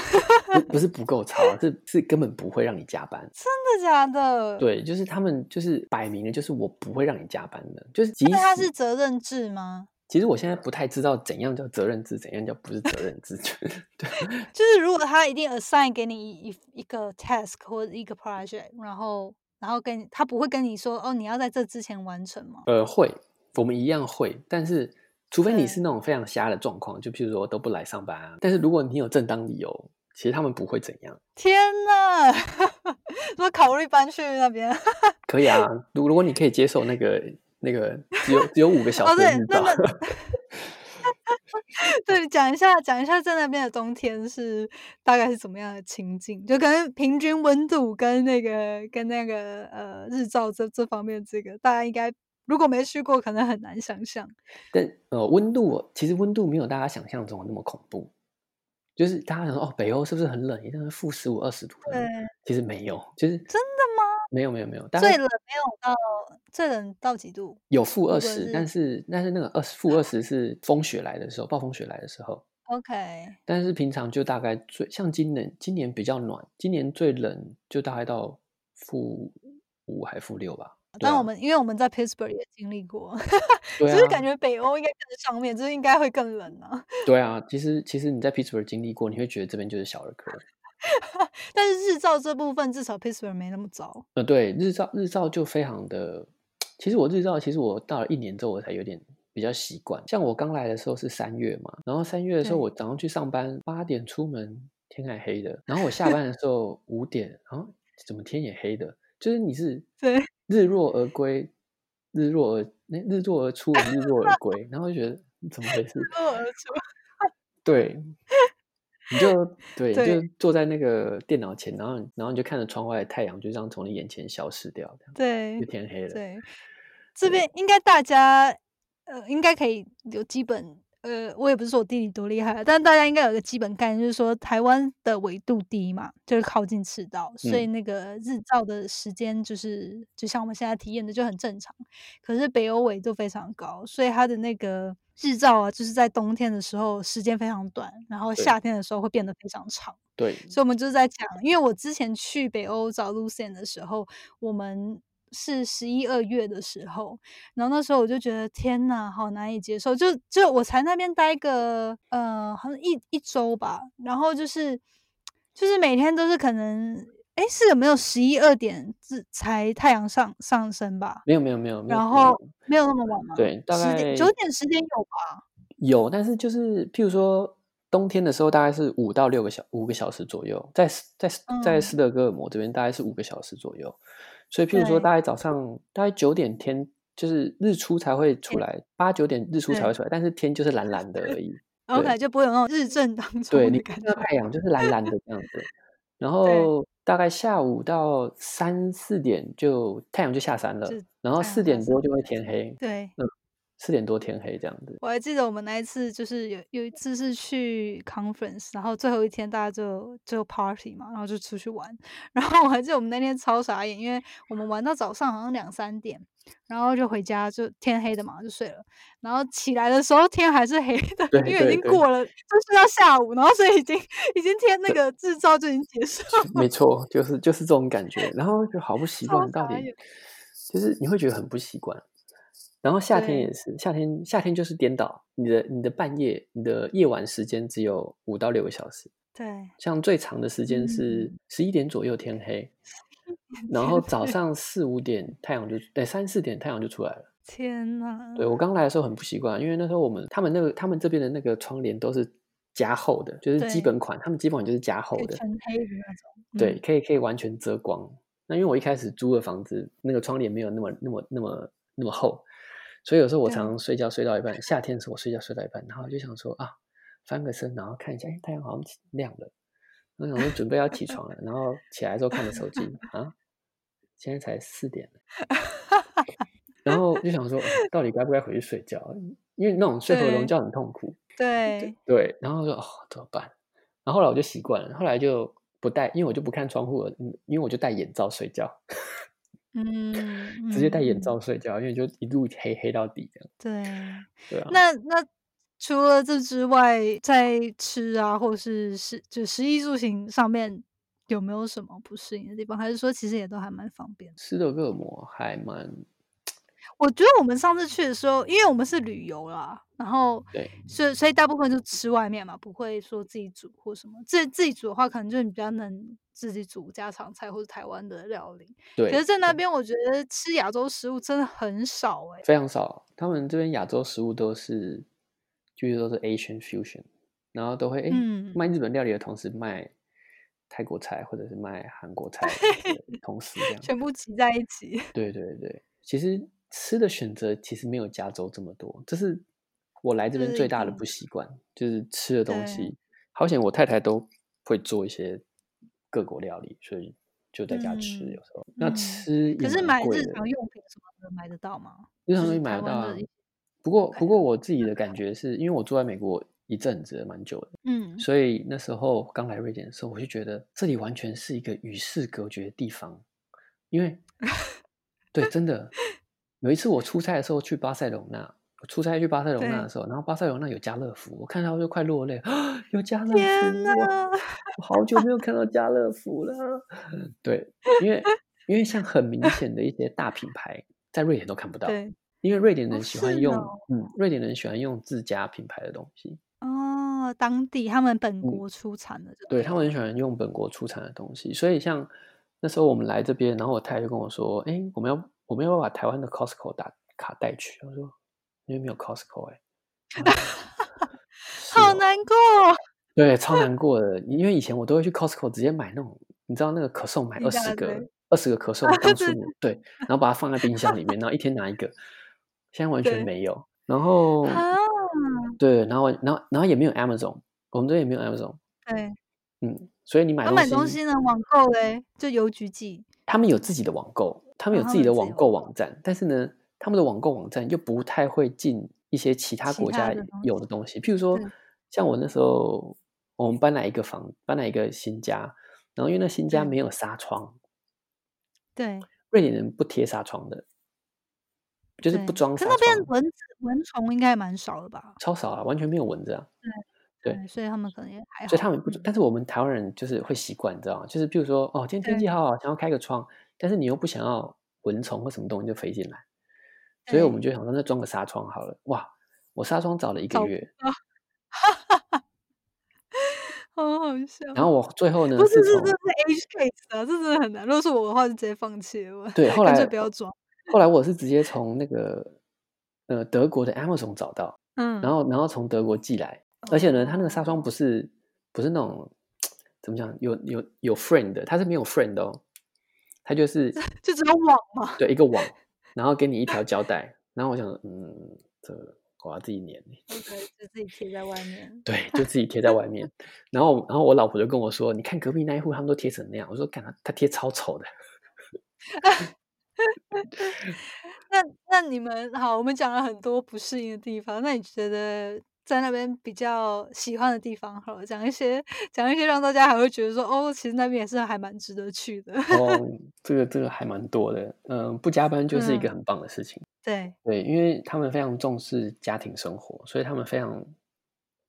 不不是 不够超，是是根本不会让你加班。真的假的？对，就是他们就是摆明了就是我不会让你加班的，就是因为他是责任制吗？其实我现在不太知道怎样叫责任制，怎样叫不是责任制。对，就是如果他一定 assign 给你一一个 task 或者一个 project，然后然后跟他不会跟你说哦，你要在这之前完成吗？呃，会，我们一样会，但是除非你是那种非常瞎的状况，就譬如说都不来上班啊。但是如果你有正当理由，其实他们不会怎样。天哪，我考虑搬去那边。可以啊，如如果你可以接受那个。那个只有只有五个小时日照。对，讲一下讲一下，在那边的冬天是大概是怎么样的情境？就可能平均温度跟那个跟那个呃日照这这方面，这个大家应该如果没去过，可能很难想象。但呃，温度其实温度没有大家想象中的那么恐怖。就是大家想说哦，北欧是不是很冷？一定是负十五二十度。对，其实没有，就是真的吗？没有没有没有，最冷没有到最冷到几度？有负二十，但是但是那个二十负二十是风雪来的时候，暴风雪来的时候。OK。但是平常就大概最像今年，今年比较暖，今年最冷就大概到负五还负六吧。但我们因为我们在 Pittsburgh 也经历过，就是感觉北欧应该更上面，就是应该会更冷啊。对啊，其实其实你在 Pittsburgh 经历过，你会觉得这边就是小儿科。但是日照这部分至少 Pittsburgh 没那么糟。呃，对，日照日照就非常的。其实我日照，其实我到了一年之后，我才有点比较习惯。像我刚来的时候是三月嘛，然后三月的时候我早上去上班，八点出门天还黑的，然后我下班的时候 五点，然后怎么天也黑的？就是你是对 日落而归，日落而那日落而出，日落而归，然后就觉得怎么回事？日落而出。对，你就对，就坐在那个电脑前，然后然后你就看着窗外的太阳就这样从你眼前消失掉，对，就天黑了。对，这边应该大家呃应该可以有基本。呃，我也不是说我地理多厉害，但大家应该有个基本概念，就是说台湾的纬度低嘛，就是靠近赤道，所以那个日照的时间就是就像我们现在体验的就很正常。可是北欧纬度非常高，所以它的那个日照啊，就是在冬天的时候时间非常短，然后夏天的时候会变得非常长。对，所以我们就是在讲，因为我之前去北欧找 Lucian 的时候，我们。是十一二月的时候，然后那时候我就觉得天呐，好难以接受。就就我才那边待个呃，好像一一周吧，然后就是就是每天都是可能，哎，是有没有十一二点至才太阳上上升吧？没有没有没有，然后没有那么晚吗？对，大概九点十点有吧？有，但是就是譬如说冬天的时候，大概是五到六个小五个小时左右，在在在斯德哥尔摩这边大概是五个小时左右。所以，譬如说，大概早上大概九点天就是日出才会出来，八九点日出才会出来，但是天就是蓝蓝的而已。OK，就不会有那种日正当中对，你看到太阳就是蓝蓝的这样子。然后大概下午到三四点就太阳就下山了，然后四点多就会天黑。对，嗯。四点多天黑这样子，我还记得我们那一次就是有有一次是去 conference，然后最后一天大家就就 party 嘛，然后就出去玩，然后我还记得我们那天超傻眼，因为我们玩到早上好像两三点，然后就回家就天黑的嘛就睡了，然后起来的时候天还是黑的，因为已经过了。就是到下午，然后所以已经已经天那个日照就已经结束了，没错，就是就是这种感觉，然后就好不习惯，到底就是你会觉得很不习惯。然后夏天也是，夏天夏天就是颠倒，你的你的半夜，你的夜晚时间只有五到六个小时。对，像最长的时间是十一点左右天黑，然后早上四五点太阳就，对，三四点太阳就出来了。天哪！对我刚来的时候很不习惯，因为那时候我们他们那个他们这边的那个窗帘都是加厚的，就是基本款，他们基本款就是加厚的，全黑的那种。对，可以可以完全遮光。那因为我一开始租的房子，那个窗帘没有那么那么那么那么厚。所以有时候我常常睡觉睡到一半，夏天的时候我睡觉睡到一半，然后就想说啊，翻个身，然后看一下，哎，太阳好像亮了，我想说准备要起床了，然后起来之后看着手机，啊，现在才四点然后就想说到底该不该回去睡觉？因为那种睡回笼觉很痛苦。对对，然后说哦怎么办？然后后来我就习惯了，后来就不戴，因为我就不看窗户了，因为我就戴眼罩睡觉。嗯，直接戴眼罩睡觉，因为就一路黑黑到底这样。对，对啊。那那除了这之外，在吃啊，或是食就食衣住行上面有没有什么不适应的地方？还是说其实也都还蛮方便？斯德哥尔摩还蛮。我觉得我们上次去的时候，因为我们是旅游啦，然后对，所以所以大部分就吃外面嘛，不会说自己煮或什么。自自己煮的话，可能就比较能自己煮家常菜或者台湾的料理。对，可是，在那边我觉得吃亚洲食物真的很少哎，非常少。他们这边亚洲食物都是，就是都是 Asian fusion，然后都会哎卖日本料理的同时卖泰国菜或者是卖韩国菜，同时这样全部挤在一起。对对对，其实。吃的选择其实没有加州这么多，这是我来这边最大的不习惯，就是吃的东西。好险，我太太都会做一些各国料理，所以就在家吃。有时候那吃可是买日常用品什么的买得到吗？日常用品买得到啊。不过，不过我自己的感觉是因为我住在美国一阵子，蛮久的，嗯，所以那时候刚来瑞典的时候，我就觉得这里完全是一个与世隔绝的地方，因为 对，真的。有一次我出差的时候去巴塞隆纳，我出差去巴塞隆纳的时候，然后巴塞隆纳有家乐福，我看到就快落泪啊！有家乐福，我好久没有看到家乐福了。对，因为因为像很明显的一些大品牌，在瑞典都看不到，因为瑞典人喜欢用，嗯，瑞典人喜欢用自家品牌的东西。哦，当地他们本国出产的，对他们很喜欢用本国出产的东西，所以像那时候我们来这边，然后我太太就跟我说：“哎，我们要。”我没有把台湾的 Costco 打卡带去，我说因为没有 Costco 哎 好难过，对，超难过的。因为以前我都会去 Costco 直接买那种，你知道那个可颂，买二十个，二十个可 颂当初对，然后把它放在冰箱里面，然后一天拿一个。现在完全没有，然后对，然后然后然后也没有 Amazon，我们这边也没有 Amazon。对，嗯，所以你买他买东西呢，网购嘞，就邮局寄。他们有自己的网购，他们有自己的网购网站，但是呢，他们的网购网站又不太会进一些其他国家有的东西，譬如说，像我那时候，我们搬来一个房，搬来一个新家，然后因为那新家没有纱窗，对，瑞典人不贴纱窗的，就是不装。那边蚊子蚊虫应该蛮少的吧？超少啊，完全没有蚊子啊。对。对，所以他们可能也还好。所以他们不，但是我们台湾人就是会习惯，你知道吗？就是比如说，哦，今天天气好好，想要开个窗，但是你又不想要蚊虫或什么东西就飞进来，所以我们就想说，那装个纱窗好了。哇，我纱窗找了一个月，好好笑。然后我最后呢，不是，这是 H case 啊，这真的很难。如果是我的话，就直接放弃了。对，后来不要装。后来我是直接从那个呃德国的 Amazon 找到，嗯，然后然后从德国寄来。而且呢，他那个纱窗不是不是那种怎么讲，有有有 friend 的，他是没有 friend 的哦，他就是 就只有网嘛，对，一个网，然后给你一条胶带，然后我想，嗯，这我要自己粘，OK，就自己贴在外面，对，就自己贴在外面，然后然后我老婆就跟我说，你看隔壁那一户他们都贴成那样，我说，看他他贴超丑的，那那你们好，我们讲了很多不适应的地方，那你觉得？在那边比较喜欢的地方，好了，讲一些 讲一些，让大家还会觉得说，哦，其实那边也是还蛮值得去的。哦，这个这个还蛮多的，嗯，不加班就是一个很棒的事情。对对，因为他们非常重视家庭生活，所以他们非常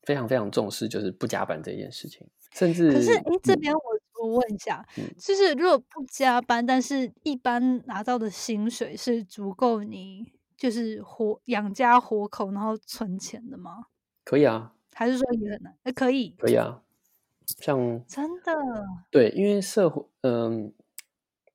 非常非常重视就是不加班这件事情。甚至可是，哎，这边我我问一下，就是如果不加班，但是一般拿到的薪水是足够你就是活养家活口，然后存钱的吗？可以啊，还是说也很难？哎，可以，可以啊。像 真的对，因为社会，嗯，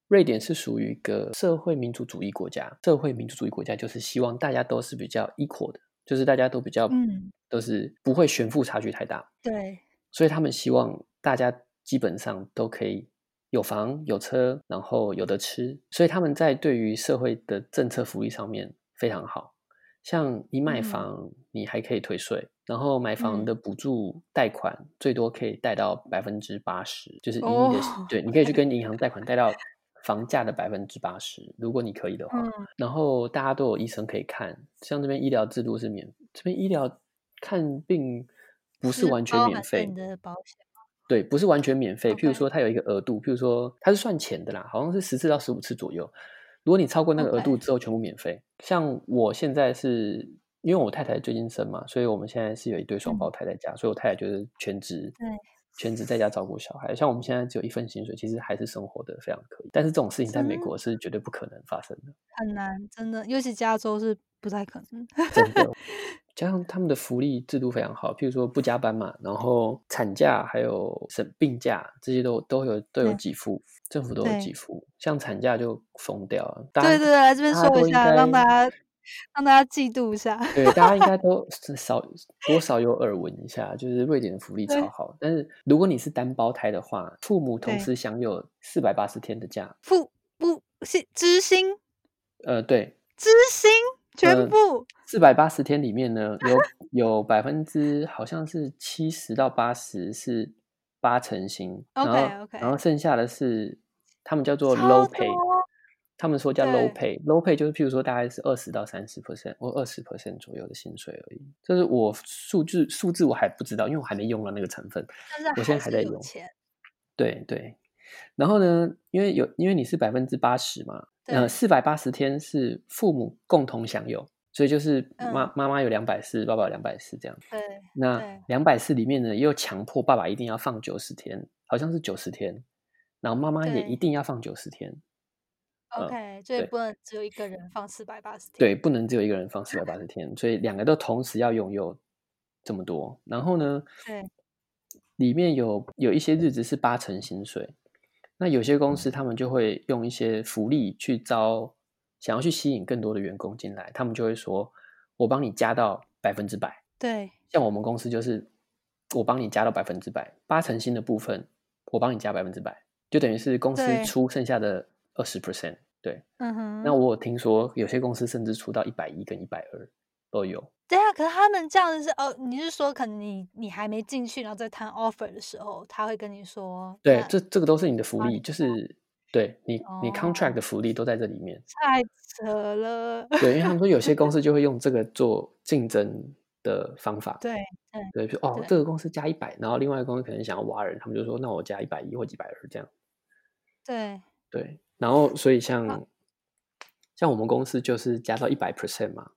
瑞典是属于一个社会民主主义国家。社会民主主义国家就是希望大家都是比较 equal 的，就是大家都比较，嗯，都是不会悬富差距太大。对，所以他们希望大家基本上都可以有房有车，然后有的吃。所以他们在对于社会的政策福利上面非常好。像你买房，你还可以退税，然后买房的补助贷款最多可以贷到百分之八十，就是一的对，你可以去跟银行贷款贷到房价的百分之八十，如果你可以的话。然后大家都有医生可以看，像这边医疗制度是免，这边医疗看病不是完全免费的保险对，不是完全免费。譬如说它有一个额度，譬如说它是算钱的啦，好像是十次到十五次左右。如果你超过那个额度之后，全部免费。像我现在是因为我太太最近生嘛，所以我们现在是有一对双胞胎在家，所以我太太就是全职，对，全职在家照顾小孩。像我们现在只有一份薪水，其实还是生活的非常可以。但是这种事情在美国是绝对不可能发生的，很难，真的，尤其加州是不太可能。真的。加上他们的福利制度非常好，譬如说不加班嘛，然后产假还有生病假这些都都有都有给付，政府都有给付。像产假就疯掉了。对对对，来这边说一下，让大家让大家嫉妒一下。对，大家应该 都少多少有耳闻一下，就是瑞典的福利超好。但是如果你是单胞胎的话，父母同时享有四百八十天的假。父不是知心？呃，对，知心。全部。四百八十天里面呢，有有百分之好像是七十到八十是八成薪，然后然后剩下的是他们叫做 low pay，他们说叫 low pay，low pay 就是譬如说大概是二十到三十 percent 或二十 percent 左右的薪水而已。就是我数字数字我还不知道，因为我还没用到那个成分，我现在还在用。对对，然后呢，因为有因为你是百分之八十嘛。呃，四百八十天是父母共同享有，所以就是妈妈妈有两百四，爸爸有两百四这样。对，那两百四里面呢，又强迫爸爸一定要放九十天，好像是九十天，然后妈妈也一定要放九十天。OK，所以不能只有一个人放四百八十天。对，不能只有一个人放四百八十天，所以两个都同时要拥有这么多。然后呢，对，里面有有一些日子是八成薪水。那有些公司他们就会用一些福利去招，想要去吸引更多的员工进来，他们就会说：“我帮你加到百分之百。”对，像我们公司就是我帮你加到百分之百，八成新的部分我帮你加百分之百，就等于是公司出剩下的二十 percent。对，嗯哼。那我听说有些公司甚至出到一百一跟一百二都有。对啊，可是他们这样子是哦，你是说可能你你还没进去，然后在谈 offer 的时候，他会跟你说，对，这这个都是你的福利，就是对你你 contract 的福利都在这里面。太扯了。对，因为他们说有些公司就会用这个 做竞争的方法。对对，就哦，这个公司加一百，然后另外一个公司可能想要挖人，他们就说那我加一百一或几百二这样。对对，然后所以像像我们公司就是加到一百 percent 嘛。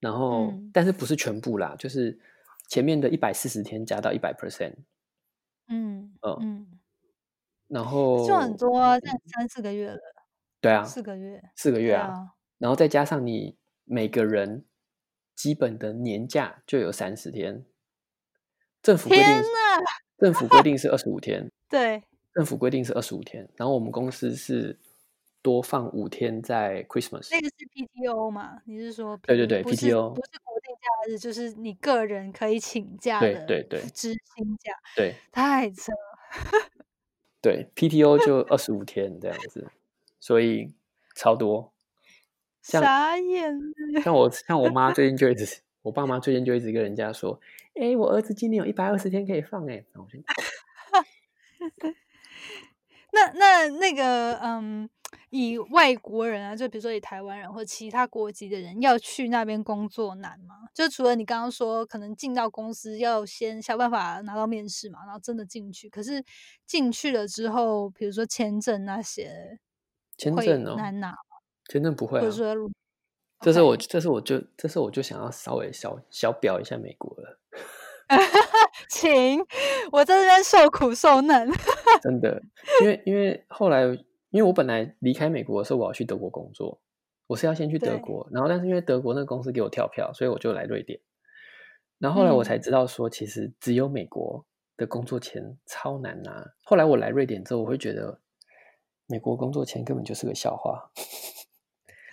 然后，但是不是全部啦，就是前面的一百四十天加到一百 percent，嗯嗯，然后就很多，三四个月了，对啊，四个月，四个月啊，然后再加上你每个人基本的年假就有三十天，政府规定，政府规定是二十五天，对，政府规定是二十五天，然后我们公司是。多放五天在 Christmas，那个是 PTO 嘛？你是说？对对对，PTO 不是国定假日，就是你个人可以请假的，对对对，知心假，对，太扯。对，PTO 就二十五天这样子，所以超多。傻眼。像我，像我妈最近就一直，我爸妈最近就一直跟人家说：“哎，我儿子今年有一百二十天可以放。”哎，那那那个，嗯。以外国人啊，就比如说以台湾人或其他国籍的人要去那边工作难吗？就除了你刚刚说，可能进到公司要先想办法拿到面试嘛，然后真的进去。可是进去了之后，比如说签证那些，签证难拿吗？签证不会啊。说，这是我，这是我就，这是我就想要稍微小小表一下美国了。请我在这边受苦受难。真的，因为因为后来。因为我本来离开美国的时候，我要去德国工作，我是要先去德国，然后但是因为德国那个公司给我跳票，所以我就来瑞典。然后后来我才知道说，其实只有美国的工作签超难拿。后来我来瑞典之后，我会觉得美国工作签根本就是个笑话，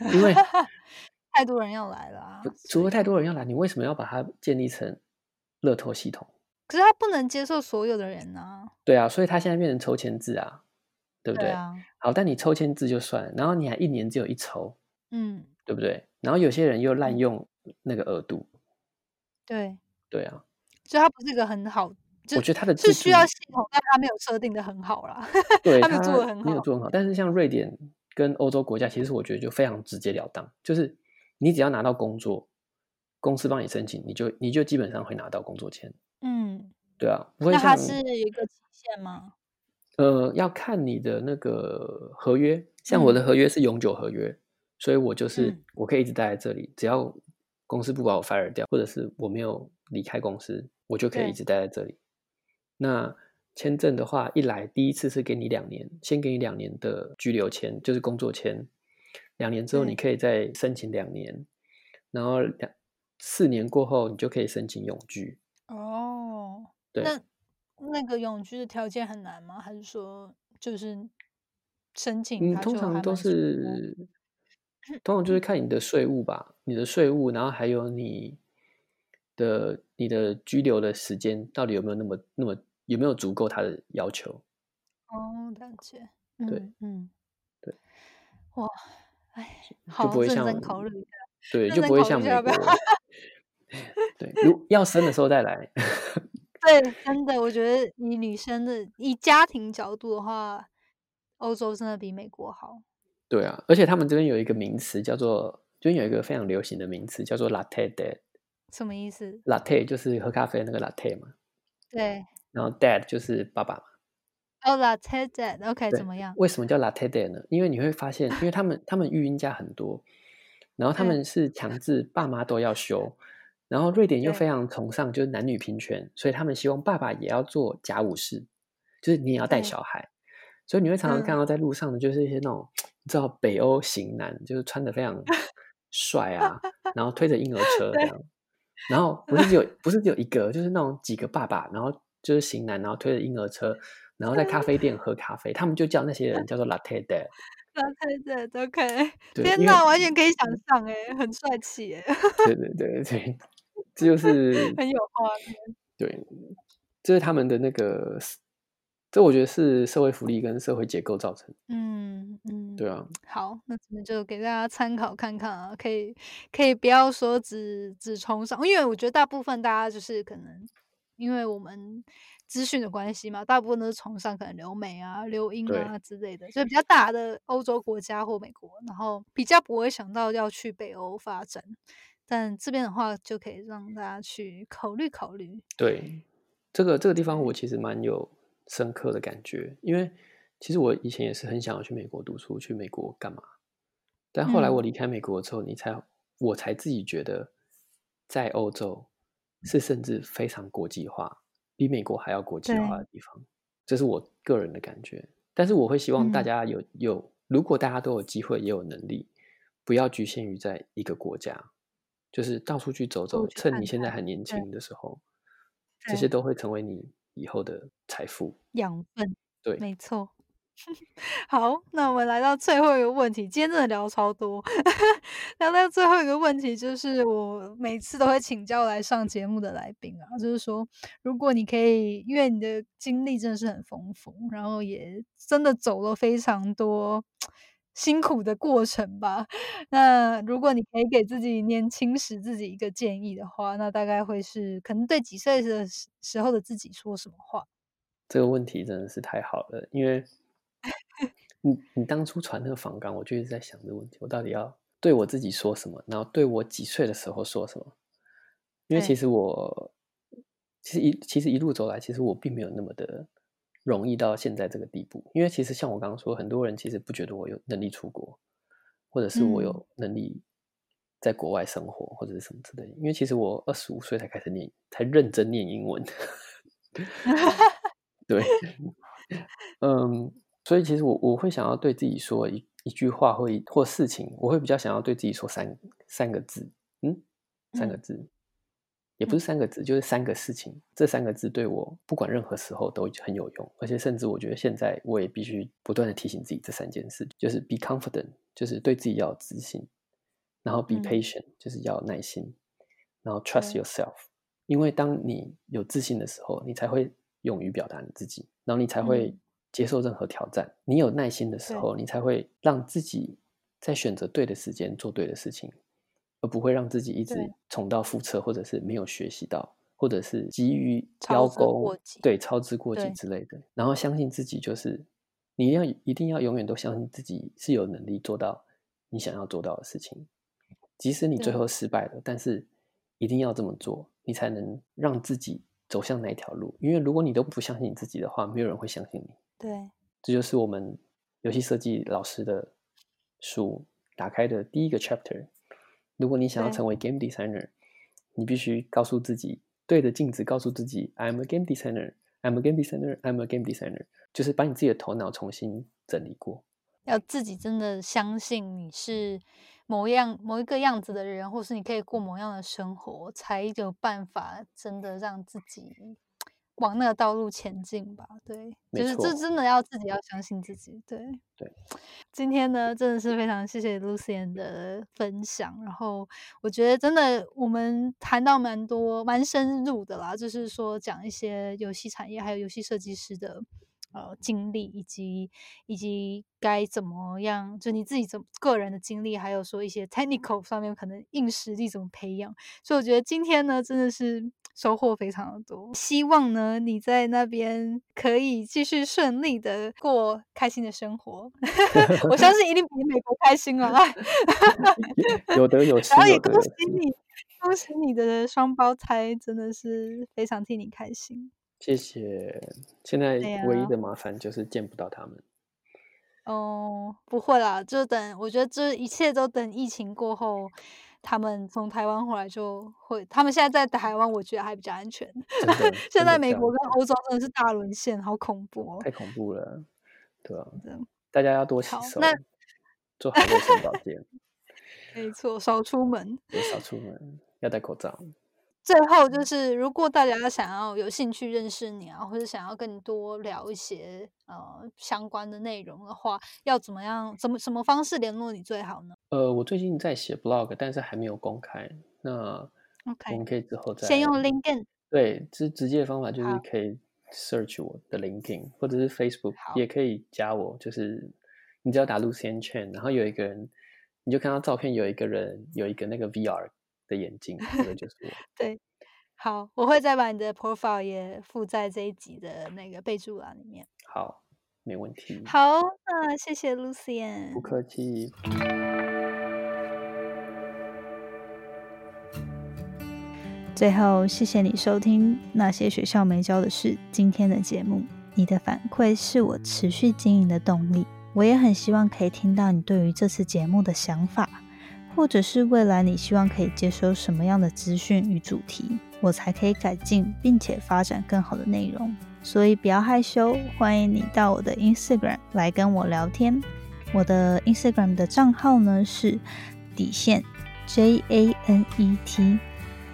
因为 太多人要来了。除了太多人要来，你为什么要把它建立成乐透系统？可是他不能接受所有的人呢。对啊，所以他现在变成抽签制啊。对不对？好，但你抽签制就算了，然后你还一年只有一抽，嗯，对不对？然后有些人又滥用那个额度，对，对啊，所以它不是一个很好，我觉得它的是需要系统，但它没有设定的很好啦。对，他们做的很好，没有做很好。但是像瑞典跟欧洲国家，其实我觉得就非常直截了当，就是你只要拿到工作，公司帮你申请，你就你就基本上会拿到工作签。嗯，对啊，那它是有一个期限吗？呃，要看你的那个合约，像我的合约是永久合约，所以我就是我可以一直待在这里，只要公司不把我 fire 掉，或者是我没有离开公司，我就可以一直待在这里。那签证的话，一来第一次是给你两年，先给你两年的居留签，就是工作签，两年之后你可以再申请两年，然后两四年过后你就可以申请永居。哦，对。那个永居的条件很难吗？还是说就是申请？嗯，通常都是，通常就是看你的税务吧，你的税务，然后还有你的你的居留的时间到底有没有那么那么有没有足够他的要求？哦，了解。对，嗯，对。哇，哎，就不会像考虑一下，对，就不会像美国。对，如要生的时候再来。对，真的，我觉得以女生的以家庭角度的话，欧洲真的比美国好。对啊，而且他们这边有一个名词叫做，这边有一个非常流行的名词叫做 latte dad。什么意思？latte 就是喝咖啡那个 latte 嘛。对。然后 dad 就是爸爸嘛。哦，latte dad，OK，怎么样？为什么叫 latte dad 呢？因为你会发现，因为他们他们育婴假很多，然后他们是强制爸妈都要休。然后瑞典又非常崇尚就是男女平权，所以他们希望爸爸也要做家务事，就是你也要带小孩。所以你会常常看到在路上的，就是一些那种你知道北欧型男，就是穿的非常帅啊，然后推着婴儿车这样。然后不是只有不是只有一个，就是那种几个爸爸，然后就是型男，然后推着婴儿车，然后在咖啡店喝咖啡，他们就叫那些人叫做 latte dad。latte dad OK，天哪，完全可以想象哎，很帅气哎。对对对对。这就是很有画面。对，这是他们的那个这我觉得是社会福利跟社会结构造成。嗯嗯，对啊。好，那咱们就给大家参考看看啊，可以可以不要说只只崇尚，因为我觉得大部分大家就是可能因为我们资讯的关系嘛，大部分都是崇尚可能留美啊、留英啊之类的，就比较大的欧洲国家或美国，然后比较不会想到要去北欧发展。但这边的话，就可以让大家去考虑考虑。对，这个这个地方我其实蛮有深刻的感觉，因为其实我以前也是很想要去美国读书，去美国干嘛？但后来我离开美国之后，你才我才自己觉得，在欧洲是甚至非常国际化，比美国还要国际化的地方，这是我个人的感觉。但是我会希望大家有有，如果大家都有机会也有能力，不要局限于在一个国家。就是到处去走走，趁你现在还年轻的时候，这些都会成为你以后的财富养分。对，没错。好，那我们来到最后一个问题，今天真的聊超多。聊到最后一个问题，就是我每次都会请教来上节目的来宾啊，就是说，如果你可以，因为你的经历真的是很丰富，然后也真的走了非常多。辛苦的过程吧。那如果你可以给自己年轻时自己一个建议的话，那大概会是可能对几岁的时时候的自己说什么话？这个问题真的是太好了，因为 你你当初传那个访纲，我就一直在想这个问题：我到底要对我自己说什么？然后对我几岁的时候说什么？因为其实我其实一其实一路走来，其实我并没有那么的。容易到现在这个地步，因为其实像我刚刚说，很多人其实不觉得我有能力出国，或者是我有能力在国外生活，或者是什么之类。因为其实我二十五岁才开始念，才认真念英文。对，嗯，所以其实我我会想要对自己说一一句话，或一或事情，我会比较想要对自己说三三个字，嗯，三个字。也不是三个字，就是三个事情。这三个字对我不管任何时候都很有用，而且甚至我觉得现在我也必须不断的提醒自己这三件事：就是 be confident，就是对自己要有自信；然后 be patient，就是要耐心；然后 trust yourself，因为当你有自信的时候，你才会勇于表达你自己，然后你才会接受任何挑战。你有耐心的时候，你才会让自己在选择对的时间做对的事情。而不会让自己一直重蹈覆辙，或者是没有学习到，或者是急于邀功，对操之过急之类的。然后相信自己，就是你要一定要永远都相信自己是有能力做到你想要做到的事情，即使你最后失败了，但是一定要这么做，你才能让自己走向那一条路。因为如果你都不相信你自己的话，没有人会相信你。对，这就是我们游戏设计老师的书打开的第一个 chapter。如果你想要成为 game designer，你必须告诉自己，对着镜子告诉自己，I'm a game designer, I'm a game designer, I'm a game designer，就是把你自己的头脑重新整理过。要自己真的相信你是某样某一个样子的人，或是你可以过某样的生活，才有办法真的让自己。往那个道路前进吧，对，就是这真的要自己要相信自己，对对。今天呢，真的是非常谢谢 Lucian 的分享，然后我觉得真的我们谈到蛮多蛮深入的啦，就是说讲一些游戏产业还有游戏设计师的。呃，经历以及以及该怎么样，就你自己怎个人的经历，还有说一些 technical 上面可能硬实力怎么培养，所以我觉得今天呢，真的是收获非常的多。希望呢，你在那边可以继续顺利的过开心的生活，我相信一定比美国开心啊！有得有失，然后也恭喜你，恭喜你的双胞胎，真的是非常替你开心。谢谢。现在唯一的麻烦就是见不到他们。哦，不会啦，就等。我觉得这一切都等疫情过后，他们从台湾回来就会。他们现在在台湾，我觉得还比较安全。现在美国跟欧洲真的是大沦陷，好恐怖哦。太恐怖了，对啊。大家要多洗手，做好卫生保健。没错，少出门。少出门，要戴口罩。最后就是，如果大家想要有兴趣认识你啊，或者想要跟你多聊一些呃相关的内容的话，要怎么样？怎么什么方式联络你最好呢？呃，我最近在写 blog，但是还没有公开。那 OK，我们可以之后再先用 LinkedIn。对，直直接的方法就是可以 search 我的 LinkedIn，或者是 Facebook 也可以加我，就是你只要打 Lucian Chen，然后有一个人，你就看到照片有一个人有一个那个 VR 的眼睛，这个就是我。对，好，我会再把你的 profile 也附在这一集的那个备注栏里面。好，没问题。好，那谢谢 Lucian。不客气。最后，谢谢你收听那些学校没教的事今天的节目。你的反馈是我持续经营的动力。我也很希望可以听到你对于这次节目的想法，或者是未来你希望可以接收什么样的资讯与主题，我才可以改进并且发展更好的内容。所以不要害羞，欢迎你到我的 Instagram 来跟我聊天。我的 Instagram 的账号呢是底线 J A N E T。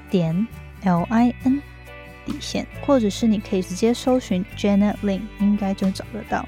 点 L I N 底线，或者是你可以直接搜寻 Janet Lin，应该就找得到。